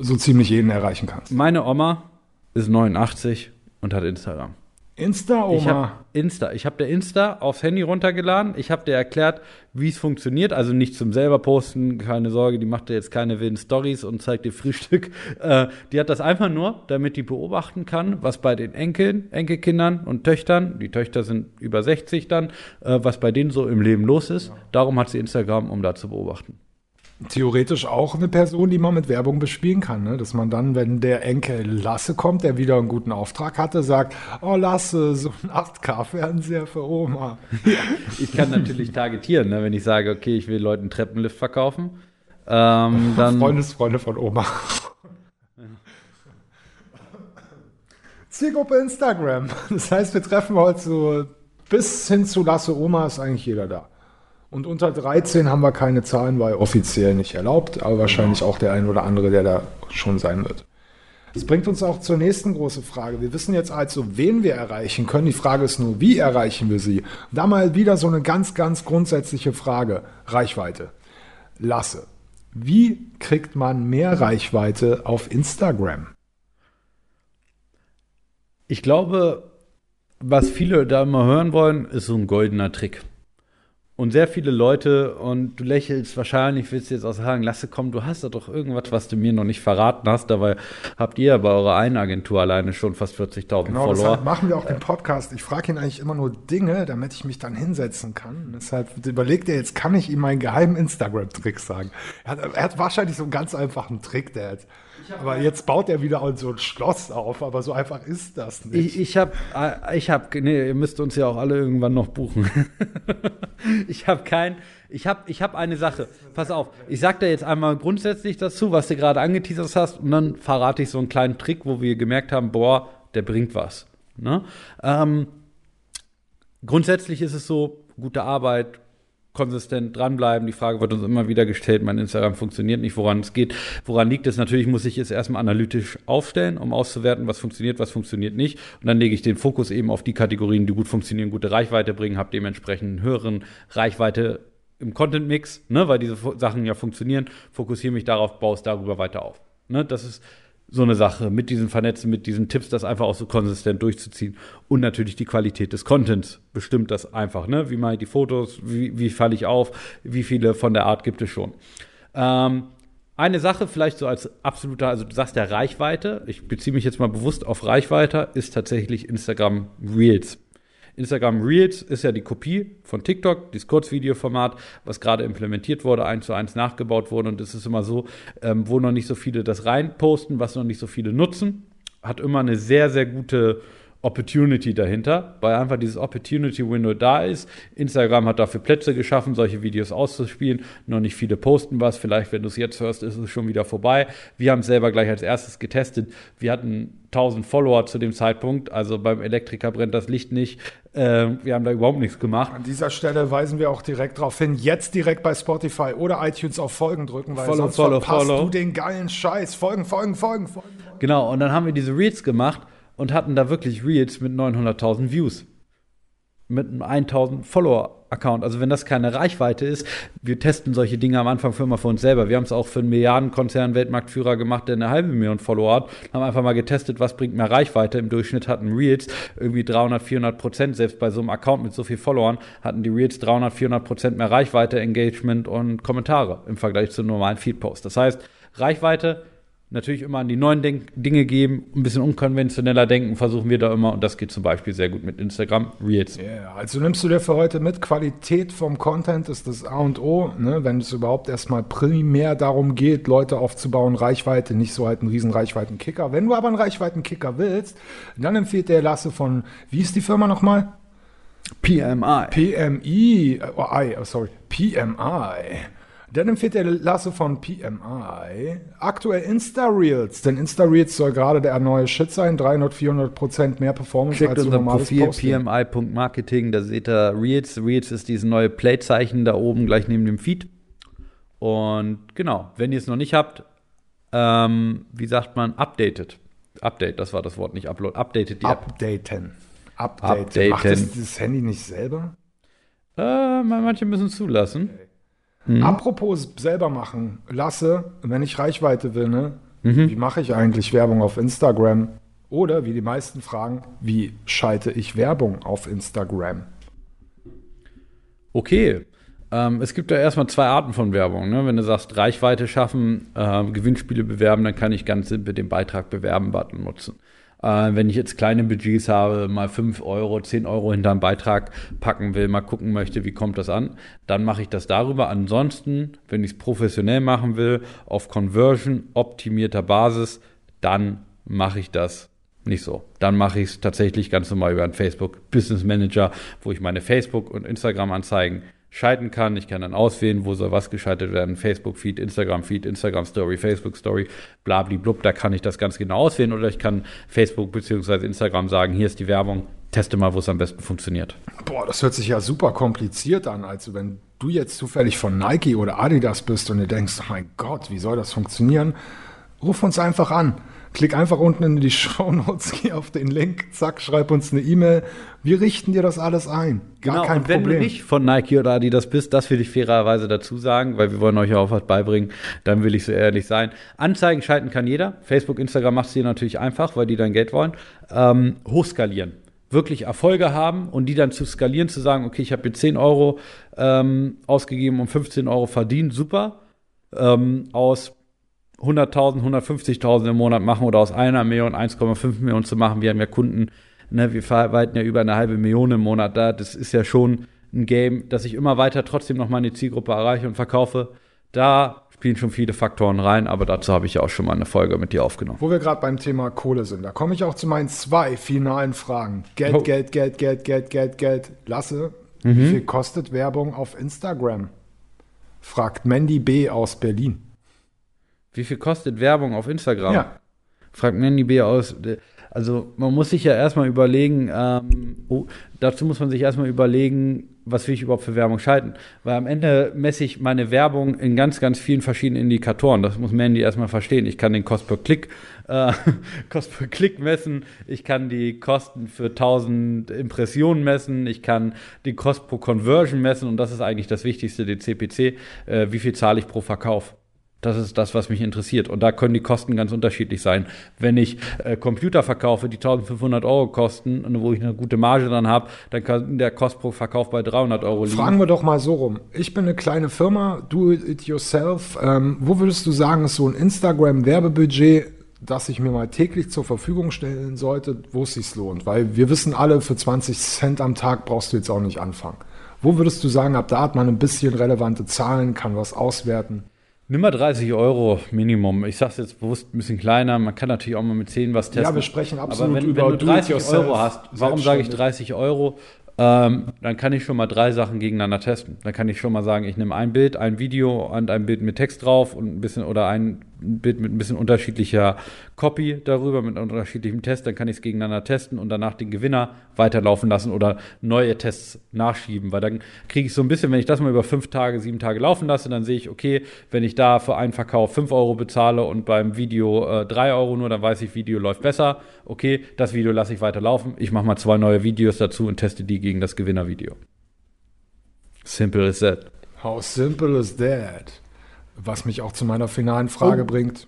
so ziemlich jeden erreichen kannst. Meine Oma ist 89 und hat Instagram. Insta, Ich Oma. habe Insta. Ich habe der Insta aufs Handy runtergeladen. Ich habe dir erklärt, wie es funktioniert. Also nicht zum selber posten, keine Sorge, die macht dir jetzt keine wilden Stories und zeigt dir Frühstück. Äh, die hat das einfach nur, damit die beobachten kann, was bei den Enkeln, Enkelkindern und Töchtern, die Töchter sind über 60 dann, äh, was bei denen so im Leben los ist. Darum hat sie Instagram, um da zu beobachten. Theoretisch auch eine Person, die man mit Werbung bespielen kann. Ne? Dass man dann, wenn der Enkel Lasse kommt, der wieder einen guten Auftrag hatte, sagt, oh Lasse, so ein 8K-Fernseher für Oma. Ich kann natürlich targetieren, ne? wenn ich sage, okay, ich will Leuten Treppenlift verkaufen. Ähm, dann Freundesfreunde von Oma. Zielgruppe Instagram. Das heißt, wir treffen heute so bis hin zu Lasse Oma ist eigentlich jeder da. Und unter 13 haben wir keine Zahlen, weil offiziell nicht erlaubt, aber wahrscheinlich auch der ein oder andere, der da schon sein wird. Das bringt uns auch zur nächsten großen Frage. Wir wissen jetzt also, wen wir erreichen können. Die Frage ist nur, wie erreichen wir sie? Da mal wieder so eine ganz, ganz grundsätzliche Frage. Reichweite. Lasse. Wie kriegt man mehr Reichweite auf Instagram? Ich glaube, was viele da immer hören wollen, ist so ein goldener Trick. Und sehr viele Leute, und du lächelst wahrscheinlich, willst du jetzt auch sagen, Lasse, komm, du hast da doch irgendwas, was du mir noch nicht verraten hast. Dabei habt ihr ja bei eurer einen Agentur alleine schon fast 40.000 Genau, Follower. deshalb machen wir auch den Podcast. Ich frage ihn eigentlich immer nur Dinge, damit ich mich dann hinsetzen kann. Und deshalb überlegt er, jetzt kann ich ihm meinen geheimen Instagram-Trick sagen. Er hat, er hat wahrscheinlich so einen ganz einfachen Trick, der jetzt. Aber jetzt baut er wieder so ein Schloss auf, aber so einfach ist das nicht. Ich, ich habe, ich hab, nee, ihr müsst uns ja auch alle irgendwann noch buchen. ich habe kein, ich habe, ich habe eine Sache. Pass auf, ich sag dir jetzt einmal grundsätzlich dazu, was du gerade angeteasert hast, und dann verrate ich so einen kleinen Trick, wo wir gemerkt haben, boah, der bringt was. Ne? Ähm, grundsätzlich ist es so, gute Arbeit, konsistent dranbleiben. Die Frage wird uns immer wieder gestellt, mein Instagram funktioniert nicht, woran es geht. Woran liegt es? Natürlich muss ich es erstmal analytisch aufstellen, um auszuwerten, was funktioniert, was funktioniert nicht. Und dann lege ich den Fokus eben auf die Kategorien, die gut funktionieren, gute Reichweite bringen, habe dementsprechend einen höheren Reichweite im Content-Mix, ne, weil diese Sachen ja funktionieren, fokussiere mich darauf, baue es darüber weiter auf. Ne, das ist so eine Sache mit diesen Vernetzen, mit diesen Tipps, das einfach auch so konsistent durchzuziehen. Und natürlich die Qualität des Contents bestimmt das einfach. Ne? Wie mache ich die Fotos, wie, wie falle ich auf, wie viele von der Art gibt es schon. Ähm, eine Sache vielleicht so als absoluter, also du sagst ja Reichweite, ich beziehe mich jetzt mal bewusst auf Reichweite, ist tatsächlich Instagram Reels. Instagram Reels ist ja die Kopie von TikTok, dieses Kurzvideoformat, was gerade implementiert wurde, eins zu eins nachgebaut wurde. Und es ist immer so, ähm, wo noch nicht so viele das reinposten, was noch nicht so viele nutzen, hat immer eine sehr, sehr gute Opportunity dahinter, weil einfach dieses Opportunity Window da ist. Instagram hat dafür Plätze geschaffen, solche Videos auszuspielen. Noch nicht viele posten was. Vielleicht, wenn du es jetzt hörst, ist es schon wieder vorbei. Wir haben es selber gleich als erstes getestet. Wir hatten 1000 Follower zu dem Zeitpunkt. Also beim Elektriker brennt das Licht nicht. Äh, wir haben da überhaupt nichts gemacht. An dieser Stelle weisen wir auch direkt darauf hin, jetzt direkt bei Spotify oder iTunes auf Folgen drücken, weil Follow, sonst follow, verpasst follow. du den geilen Scheiß. Folgen, folgen, folgen, folgen. Genau, und dann haben wir diese Reels gemacht und hatten da wirklich Reels mit 900.000 Views. Mit einem 1000 Follower-Account. Also wenn das keine Reichweite ist, wir testen solche Dinge am Anfang für immer für uns selber. Wir haben es auch für einen Milliardenkonzern Weltmarktführer gemacht, der eine halbe Million Follower hat. Haben einfach mal getestet, was bringt mehr Reichweite. Im Durchschnitt hatten Reels irgendwie 300, 400 Prozent. Selbst bei so einem Account mit so viel Followern hatten die Reels 300, 400 Prozent mehr Reichweite, Engagement und Kommentare im Vergleich zu normalen Feed-Posts. Das heißt, Reichweite natürlich immer an die neuen Denk Dinge geben, ein bisschen unkonventioneller denken, versuchen wir da immer. Und das geht zum Beispiel sehr gut mit Instagram Reels. Ja, also nimmst du dir für heute mit, Qualität vom Content ist das A und O, ne? wenn es überhaupt erstmal primär darum geht, Leute aufzubauen, Reichweite, nicht so halt einen riesen Reichweitenkicker. Wenn du aber einen Reichweitenkicker willst, dann empfiehlt der Lasse von, wie ist die Firma nochmal? PMI. PMI, oh, I, oh, sorry, PMI. Dann empfiehlt der Lasse von PMI aktuell Insta-Reels, denn Insta-Reels soll gerade der neue Shit sein, 300, 400 Prozent mehr Performance Checkt als unser normales Profil pmi.marketing, da seht ihr Reels. Reels ist dieses neue Play-Zeichen da oben gleich neben dem Feed. Und genau, wenn ihr es noch nicht habt, ähm, wie sagt man, updated. Update, das war das Wort, nicht upload. Updated die App. Updaten. Updaten. Updaten. Macht das, das Handy nicht selber? Äh, manche müssen es zulassen. Mhm. Apropos selber machen, Lasse, wenn ich Reichweite will, ne? Mhm. Wie mache ich eigentlich Werbung auf Instagram? Oder wie die meisten fragen, wie schalte ich Werbung auf Instagram? Okay. Ähm, es gibt ja erstmal zwei Arten von Werbung. Ne? Wenn du sagst, Reichweite schaffen, äh, Gewinnspiele bewerben, dann kann ich ganz simpel den Beitrag bewerben-Button nutzen. Äh, wenn ich jetzt kleine Budgets habe, mal 5 Euro, 10 Euro hinter einen Beitrag packen will, mal gucken möchte, wie kommt das an, dann mache ich das darüber. Ansonsten, wenn ich es professionell machen will, auf Conversion optimierter Basis, dann mache ich das nicht so. Dann mache ich es tatsächlich ganz normal über einen Facebook Business Manager, wo ich meine Facebook- und Instagram-Anzeigen schalten kann. Ich kann dann auswählen, wo soll was geschaltet werden. Facebook-Feed, Instagram-Feed, Instagram-Story, Facebook-Story, blablablub. Da kann ich das ganz genau auswählen. Oder ich kann Facebook bzw. Instagram sagen, hier ist die Werbung, teste mal, wo es am besten funktioniert. Boah, das hört sich ja super kompliziert an. Also wenn du jetzt zufällig von Nike oder Adidas bist und du denkst, mein Gott, wie soll das funktionieren? Ruf uns einfach an. Klick einfach unten in die Show Notes, geh auf den Link, zack, schreib uns eine E-Mail. Wir richten dir das alles ein. Gar kein und wenn Problem. du nicht von Nike oder Adidas bist, das will ich fairerweise dazu sagen, weil wir wollen euch ja auch was beibringen, dann will ich so ehrlich sein. Anzeigen schalten kann jeder. Facebook, Instagram macht es dir natürlich einfach, weil die dein Geld wollen. Ähm, hochskalieren. Wirklich Erfolge haben und die dann zu skalieren, zu sagen, okay, ich habe hier 10 Euro ähm, ausgegeben und 15 Euro verdient, super. Ähm, aus 100.000, 150.000 im Monat machen oder aus einer Million 1,5 Millionen zu machen. Wir haben ja Kunden, ne, wir verarbeiten ja über eine halbe Million im Monat da. Das ist ja schon ein Game, dass ich immer weiter trotzdem noch meine Zielgruppe erreiche und verkaufe. Da spielen schon viele Faktoren rein, aber dazu habe ich ja auch schon mal eine Folge mit dir aufgenommen. Wo wir gerade beim Thema Kohle sind, da komme ich auch zu meinen zwei finalen Fragen. Geld, Oh. Geld, Geld, Geld, Geld, Geld, Geld. Lasse, wie viel kostet Werbung auf Instagram? Fragt Mandy B. aus Berlin. Wie viel kostet Werbung auf Instagram? Ja. Fragt Nanny B aus. Also man muss sich ja erstmal überlegen, ähm, oh, dazu muss man sich erstmal überlegen, was will ich überhaupt für Werbung schalten. Weil am Ende messe ich meine Werbung in ganz, ganz vielen verschiedenen Indikatoren. Das muss Mandy erstmal verstehen. Ich kann den Cost per Klick, äh, Cost per Klick messen. Ich kann die Kosten für 1000 Impressionen messen. Ich kann den Cost pro Conversion messen. Und das ist eigentlich das Wichtigste, den CPC. Äh, wie viel zahle ich pro Verkauf? Das ist das, was mich interessiert. Und da können die Kosten ganz unterschiedlich sein. Wenn ich äh, Computer verkaufe, die 1500 Euro kosten und wo ich eine gute Marge dran habe, dann kann der Kost pro Verkauf bei 300 Euro liegen. Fragen wir doch mal so rum. Ich bin eine kleine Firma, do it yourself. Ähm, wo würdest du sagen, ist so ein Instagram-Werbebudget das ich mir mal täglich zur Verfügung stellen sollte, wo es sich lohnt. Weil wir wissen alle, für 20 Cent am Tag brauchst du jetzt auch nicht anfangen. Wo würdest du sagen, ab da hat man ein bisschen relevante Zahlen, kann was auswerten? Nimm mal 30 Euro Minimum. Ich sage es jetzt bewusst ein bisschen kleiner. Man kann natürlich auch mal mit 10 was testen. Ja, wir sprechen absolut Aber wenn, über wenn du 30 Do-it-yourself, Euro hast, warum sage ich selbstständig. 30 Euro? Ähm, dann kann ich schon mal drei Sachen gegeneinander testen. Dann kann ich schon mal sagen, ich nehme ein Bild, ein Video und ein Bild mit Text drauf und ein bisschen oder ein Bild mit ein bisschen unterschiedlicher Copy darüber, mit unterschiedlichem Test. Dann kann ich es gegeneinander testen und danach den Gewinner weiterlaufen lassen oder neue Tests nachschieben. Weil dann kriege ich so ein bisschen, wenn ich das mal über fünf Tage, sieben Tage laufen lasse, dann sehe ich, okay, wenn ich da für einen Verkauf 5 Euro bezahle und beim Video äh, 3 Euro nur, dann weiß ich, Video läuft besser. Okay, das Video lasse ich weiter laufen. Ich mache mal zwei neue Videos dazu und teste die gegen das Gewinnervideo. Simple as that. How simple is that? Was mich auch zu meiner finalen Frage Oh. bringt.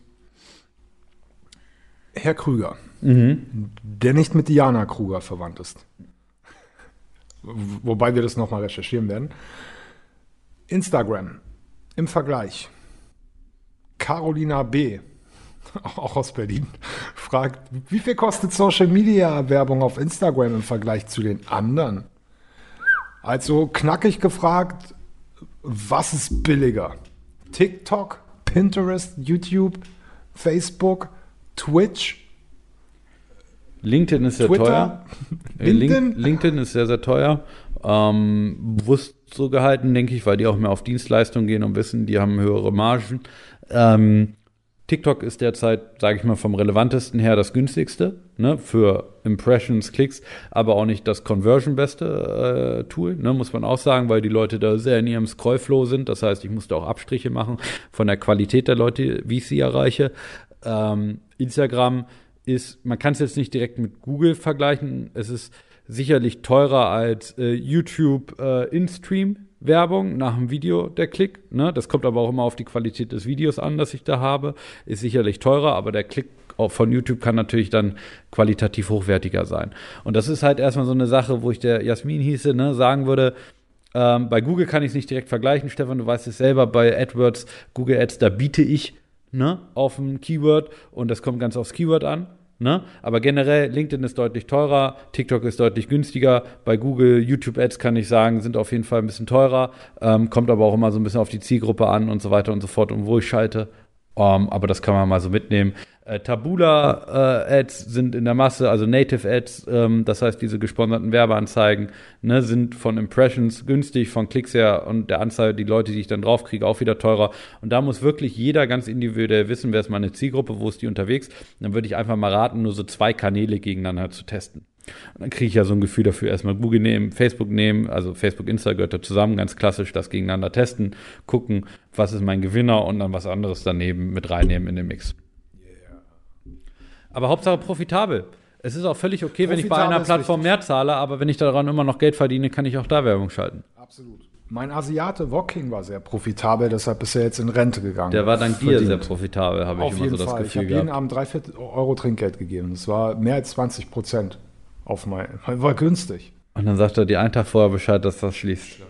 Herr Krüger, der nicht mit Diana Krüger verwandt ist. Wobei wir das nochmal recherchieren werden. Instagram im Vergleich. Carolina B., auch aus Berlin, fragt, wie viel kostet Social Media Werbung auf Instagram im Vergleich zu den anderen? Also knackig gefragt, was ist billiger? TikTok, Pinterest, YouTube, Facebook, Twitch, LinkedIn ist sehr Twitter, teuer. Link- LinkedIn? LinkedIn ist sehr, sehr teuer. Ähm, bewusst so gehalten, denke ich, weil die auch mehr auf Dienstleistungen gehen und wissen, die haben höhere Margen. Ähm, TikTok ist derzeit, sage ich mal, vom relevantesten her das günstigste ne, für Impressions, Klicks, aber auch nicht das Conversion-beste äh, Tool, ne, muss man auch sagen, weil die Leute da sehr in ihrem Scrollflow sind. Das heißt, ich musste auch Abstriche machen von der Qualität der Leute, wie ich sie erreiche. Ähm, Instagram ist, man kann es jetzt nicht direkt mit Google vergleichen. Es ist sicherlich teurer als äh, YouTube äh, In-Stream. Werbung nach dem Video der Klick. Ne? Das kommt aber auch immer auf die Qualität des Videos an, das ich da habe. Ist sicherlich teurer, aber der Klick von YouTube kann natürlich dann qualitativ hochwertiger sein. Und das ist halt erstmal so eine Sache, wo ich der Jasmin hieße, ne, sagen würde, ähm, bei Google kann ich es nicht direkt vergleichen, Stefan, du weißt es selber, bei AdWords, Google Ads, da biete ich ne, auf ein Keyword und das kommt ganz aufs Keyword an. Ne? Aber generell, LinkedIn ist deutlich teurer, TikTok ist deutlich günstiger. Bei Google, YouTube Ads kann ich sagen, sind auf jeden Fall ein bisschen teurer. Ähm, kommt aber auch immer so ein bisschen auf die Zielgruppe an und so weiter und so fort und wo ich schalte. Um, aber das kann man mal so mitnehmen. Äh, Tabula-Ads sind in der Masse, also Native Ads, ähm, das heißt diese gesponserten Werbeanzeigen, ne, sind von Impressions günstig, von Klicks her und der Anzahl, die Leute, die ich dann draufkriege, auch wieder teurer. Und da muss wirklich jeder ganz individuell wissen, wer ist meine Zielgruppe, wo ist die unterwegs. dann würde ich einfach mal raten, nur so zwei Kanäle gegeneinander zu testen. Und dann kriege ich ja so ein Gefühl dafür, erstmal Google nehmen, Facebook nehmen, also Facebook, Insta gehört da zusammen, ganz klassisch, das gegeneinander testen, gucken, was ist mein Gewinner und dann was anderes daneben mit reinnehmen in den Mix. Aber Hauptsache profitabel. Es ist auch völlig okay, wenn ich bei einer Plattform mehr zahle, aber wenn ich daran immer noch Geld verdiene, kann ich auch da Werbung schalten. Absolut. Mein Asiate Woking war sehr profitabel, deshalb ist er jetzt in Rente gegangen. Der war dank dir sehr profitabel, habe ich immer so das Fall. Ich Gefühl habe jeden. Abend drei Viertel Euro Trinkgeld gegeben. Das war mehr als 20 Prozent auf mein. War günstig. Und dann sagt er dir einen Tag vorher Bescheid, dass das schließt.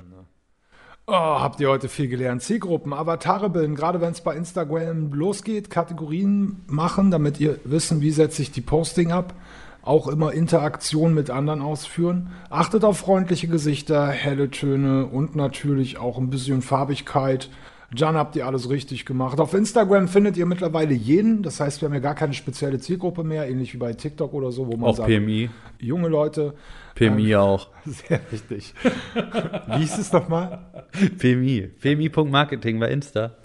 Oh, habt ihr heute viel gelernt. Zielgruppen, Avatare bilden, gerade wenn es bei Instagram losgeht, Kategorien machen, damit ihr wissen, wie setze ich die Posting ab. Auch immer Interaktion mit anderen ausführen. Achtet auf freundliche Gesichter, helle Töne und natürlich auch ein bisschen Farbigkeit. Jan, habt ihr alles richtig gemacht. Auf Instagram findet ihr mittlerweile jeden. Das heißt, wir haben ja gar keine spezielle Zielgruppe mehr, ähnlich wie bei TikTok oder so, wo man Auch sagt, PMI. junge Leute. PMI auch. Sehr wichtig. wie hieß es nochmal? PMI. PMI.marketing bei Insta.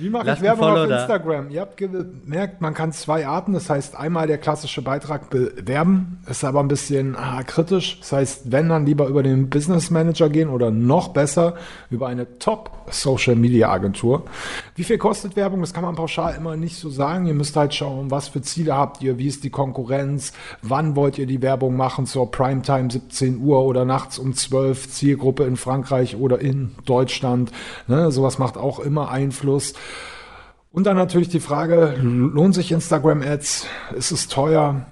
Wie mache ich Werbung auf Follow da. Instagram? Ihr habt gemerkt, man kann zwei Arten. Das heißt, einmal der klassische Beitrag bewerben, ist aber ein bisschen ah, kritisch. Das heißt, wenn dann lieber über den Business Manager gehen oder noch besser über eine Top Social Media Agentur. Wie viel kostet Werbung? Das kann man pauschal immer nicht so sagen. Ihr müsst halt schauen, was für Ziele habt ihr, wie ist die Konkurrenz, wann wollt ihr die Werbung machen zur Primetime 17 Uhr oder nachts um 12 Zielgruppe in Frankreich oder in Deutschland. Ne, sowas macht auch immer Einfluss. Und dann natürlich die Frage, lohnt sich Instagram-Ads? Ist es teuer?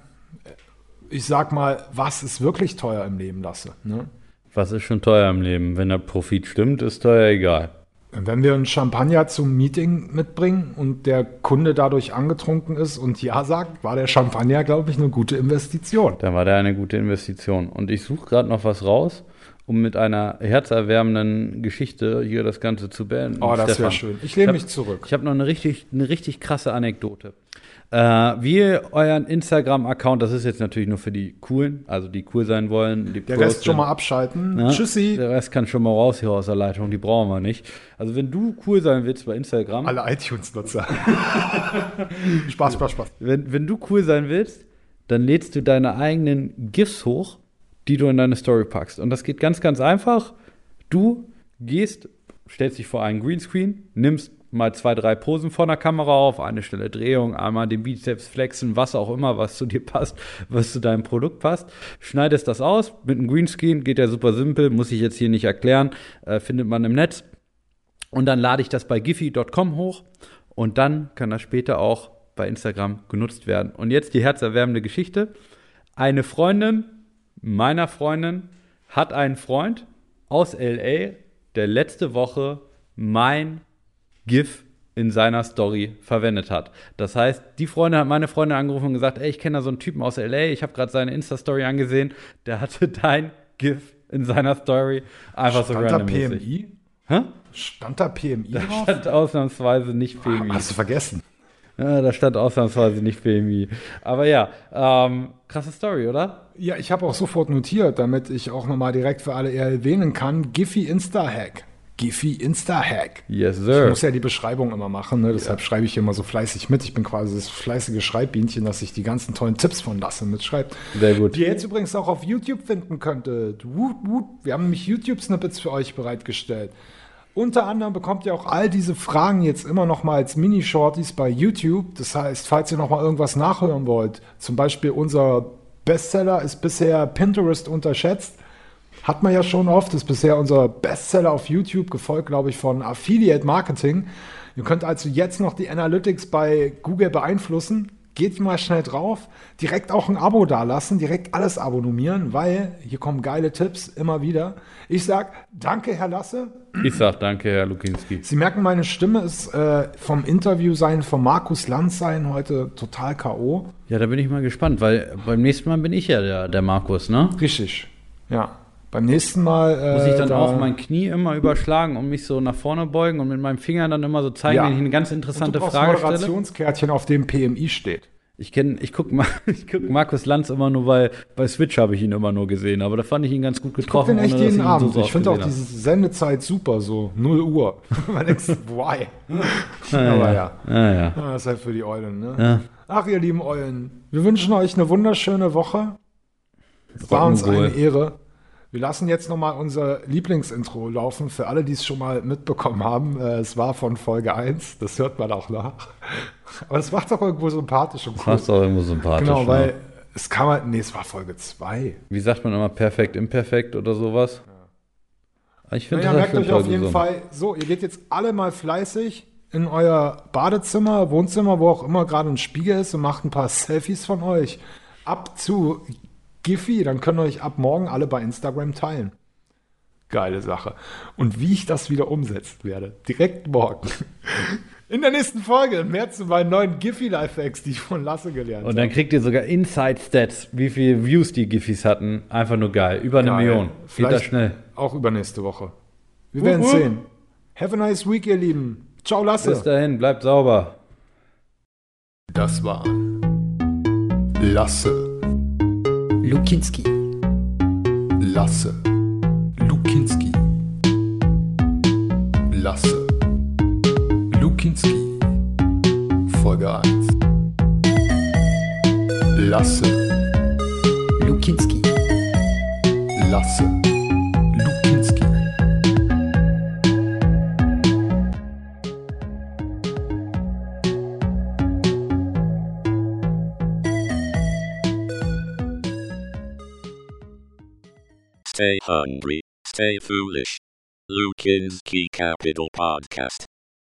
Ich sag mal, was ist wirklich teuer im Leben lasse? Ne? Was ist schon teuer im Leben? Wenn der Profit stimmt, ist teuer egal. Wenn wir einen Champagner zum Meeting mitbringen und der Kunde dadurch angetrunken ist und ja sagt, war der Champagner, glaube ich, eine gute Investition. Dann war der eine gute Investition. Und ich suche gerade noch was raus, um mit einer herzerwärmenden Geschichte hier das Ganze zu beenden. Oh, das wäre schön. Ich lehne mich zurück. Ich habe noch eine richtig, eine richtig krasse Anekdote. Äh, wie euren Instagram-Account, das ist jetzt natürlich nur für die Coolen, also die cool sein wollen. Der Pros Rest schon mal abschalten. Ja, Tschüssi. Der Rest kann schon mal raus hier aus der Leitung, die brauchen wir nicht. Also wenn du cool sein willst bei Instagram, Alle iTunes-Nutzer. Spaß, Spaß, Spaß. wenn, wenn du cool sein willst, dann lädst du deine eigenen GIFs hoch, die du in deine Story packst. Und das geht ganz, ganz einfach. Du gehst, stellst dich vor einen Greenscreen, nimmst mal zwei, drei Posen vor der Kamera auf, eine schnelle Drehung, einmal den Bizeps flexen, was auch immer, was zu dir passt, was zu deinem Produkt passt. Schneidest das aus mit einem Greenscreen, geht ja super simpel, muss ich jetzt hier nicht erklären, äh, findet man im Netz. Und dann lade ich das bei giphy.com hoch und dann kann das später auch bei Instagram genutzt werden. Und jetzt die herzerwärmende Geschichte. Eine Freundin meiner Freundin hat einen Freund aus LA, der letzte Woche mein GIF in seiner Story verwendet hat. Das heißt, die Freundin hat meine Freundin angerufen und gesagt, ey, ich kenne da so einen Typen aus LA, ich habe gerade seine Insta-Story angesehen, der hatte dein GIF in seiner Story einfach so Stand da randommäßig. PMI? Hä? Stand da PMI Da drauf? stand ausnahmsweise nicht PMI. Hast du vergessen? Ja, da stand ausnahmsweise nicht PMI. Aber ja, ähm, krasse Story, oder? Ja, ich habe auch sofort notiert, damit ich auch nochmal direkt für alle erwähnen kann. Giphy Insta-Hack. Giphy Insta-Hack. Yes, Ich sir. muss ja die Beschreibung immer machen, ne? deshalb schreibe ich hier immer so fleißig mit. Ich bin quasi das fleißige Schreibbienchen, dass ich die ganzen tollen Tipps von Lasse mitschreibe. Sehr gut. Die ihr jetzt übrigens auch auf YouTube finden könntet. Wut, wut. Wir haben nämlich YouTube-Snippets für euch bereitgestellt. Unter anderem bekommt ihr auch all diese Fragen jetzt immer noch mal als Mini-Shorties bei YouTube. Das heißt, falls ihr noch mal irgendwas nachhören wollt, zum Beispiel unser Bestseller ist bisher Pinterest unterschätzt. Hat man ja schon oft, ist bisher unser Bestseller auf YouTube, gefolgt, glaube ich, von Affiliate Marketing. Ihr könnt also jetzt noch die Analytics bei Google beeinflussen. Geht mal schnell drauf, direkt auch ein Abo dalassen, direkt alles abonnieren, weil hier kommen geile Tipps immer wieder. Ich sag danke, Herr Lasse. Ich sag danke, Herr Lukinski. Sie merken, meine Stimme ist äh, vom Interview sein, von Markus Lanz sein heute total K.O. Ja, da bin ich mal gespannt, weil beim nächsten Mal bin ich ja der, der Markus, ne? Richtig. Ja. Beim nächsten Mal. Äh, Muss ich dann da- auch mein Knie immer überschlagen und mich so nach vorne beugen und mit meinem Finger dann immer so zeigen, Ja. wenn ich eine ganz Und interessante du brauchst Frage stelle? Moderationskärtchen, auf dem PMI steht. Ich kenne, ich gucke ich guck Markus Lanz immer nur, weil bei Switch habe ich ihn immer nur gesehen, aber da fand ich ihn ganz gut Ich getroffen. gucke jeden ihn so Abend. so ich finde auch diese Sendezeit super, so 0 Uhr. Man denkt, why? habe. Aber ja. Ah, ja. Ja, Das ist halt für die Eulen, ne? Ja. Ach, ihr lieben Eulen, wir wünschen euch eine wunderschöne Woche. Es war uns eine Ehre. Wir lassen jetzt nochmal unser Lieblingsintro laufen, für alle, die es schon mal mitbekommen haben. Äh, Es war von Folge 1, das hört man auch nach. Aber es macht doch irgendwo sympathisch und cool. Passt auch irgendwo sympathisch. Genau, ne? weil es kann man, nee, es war Folge 2. Wie sagt man immer perfekt, imperfekt oder sowas? Ich finde Naja, das merkt euch auf jeden. Fall, so, ihr geht jetzt alle mal fleißig in euer Badezimmer, Wohnzimmer, wo auch immer gerade ein Spiegel ist und macht ein paar Selfies von euch. Ab zu Giphy, dann können euch ab morgen alle bei Instagram teilen. Geile Sache. Und wie ich das wieder umsetzen werde, direkt morgen. In der nächsten Folge mehr zu meinen neuen Giphy-Lifehacks, die ich von Lasse gelernt Und dann kriegt ihr sogar Inside-Stats, wie viele Views die Giffys hatten. Einfach nur geil. Über eine Geil. Million. Geht das Vielleicht schnell. auch übernächste Woche. Wir werden Wupp, wupp. sehen. Have a nice week, ihr Lieben. Ciao, Lasse. Bis dahin, bleibt sauber. Das war Lasse, Lukinski. Lasse, Lukinski, Lasse, Lukinski, Folge 1. Lasse, Lukinski. Lasse, Stay hungry, stay foolish. Lukin's Key Capital Podcast.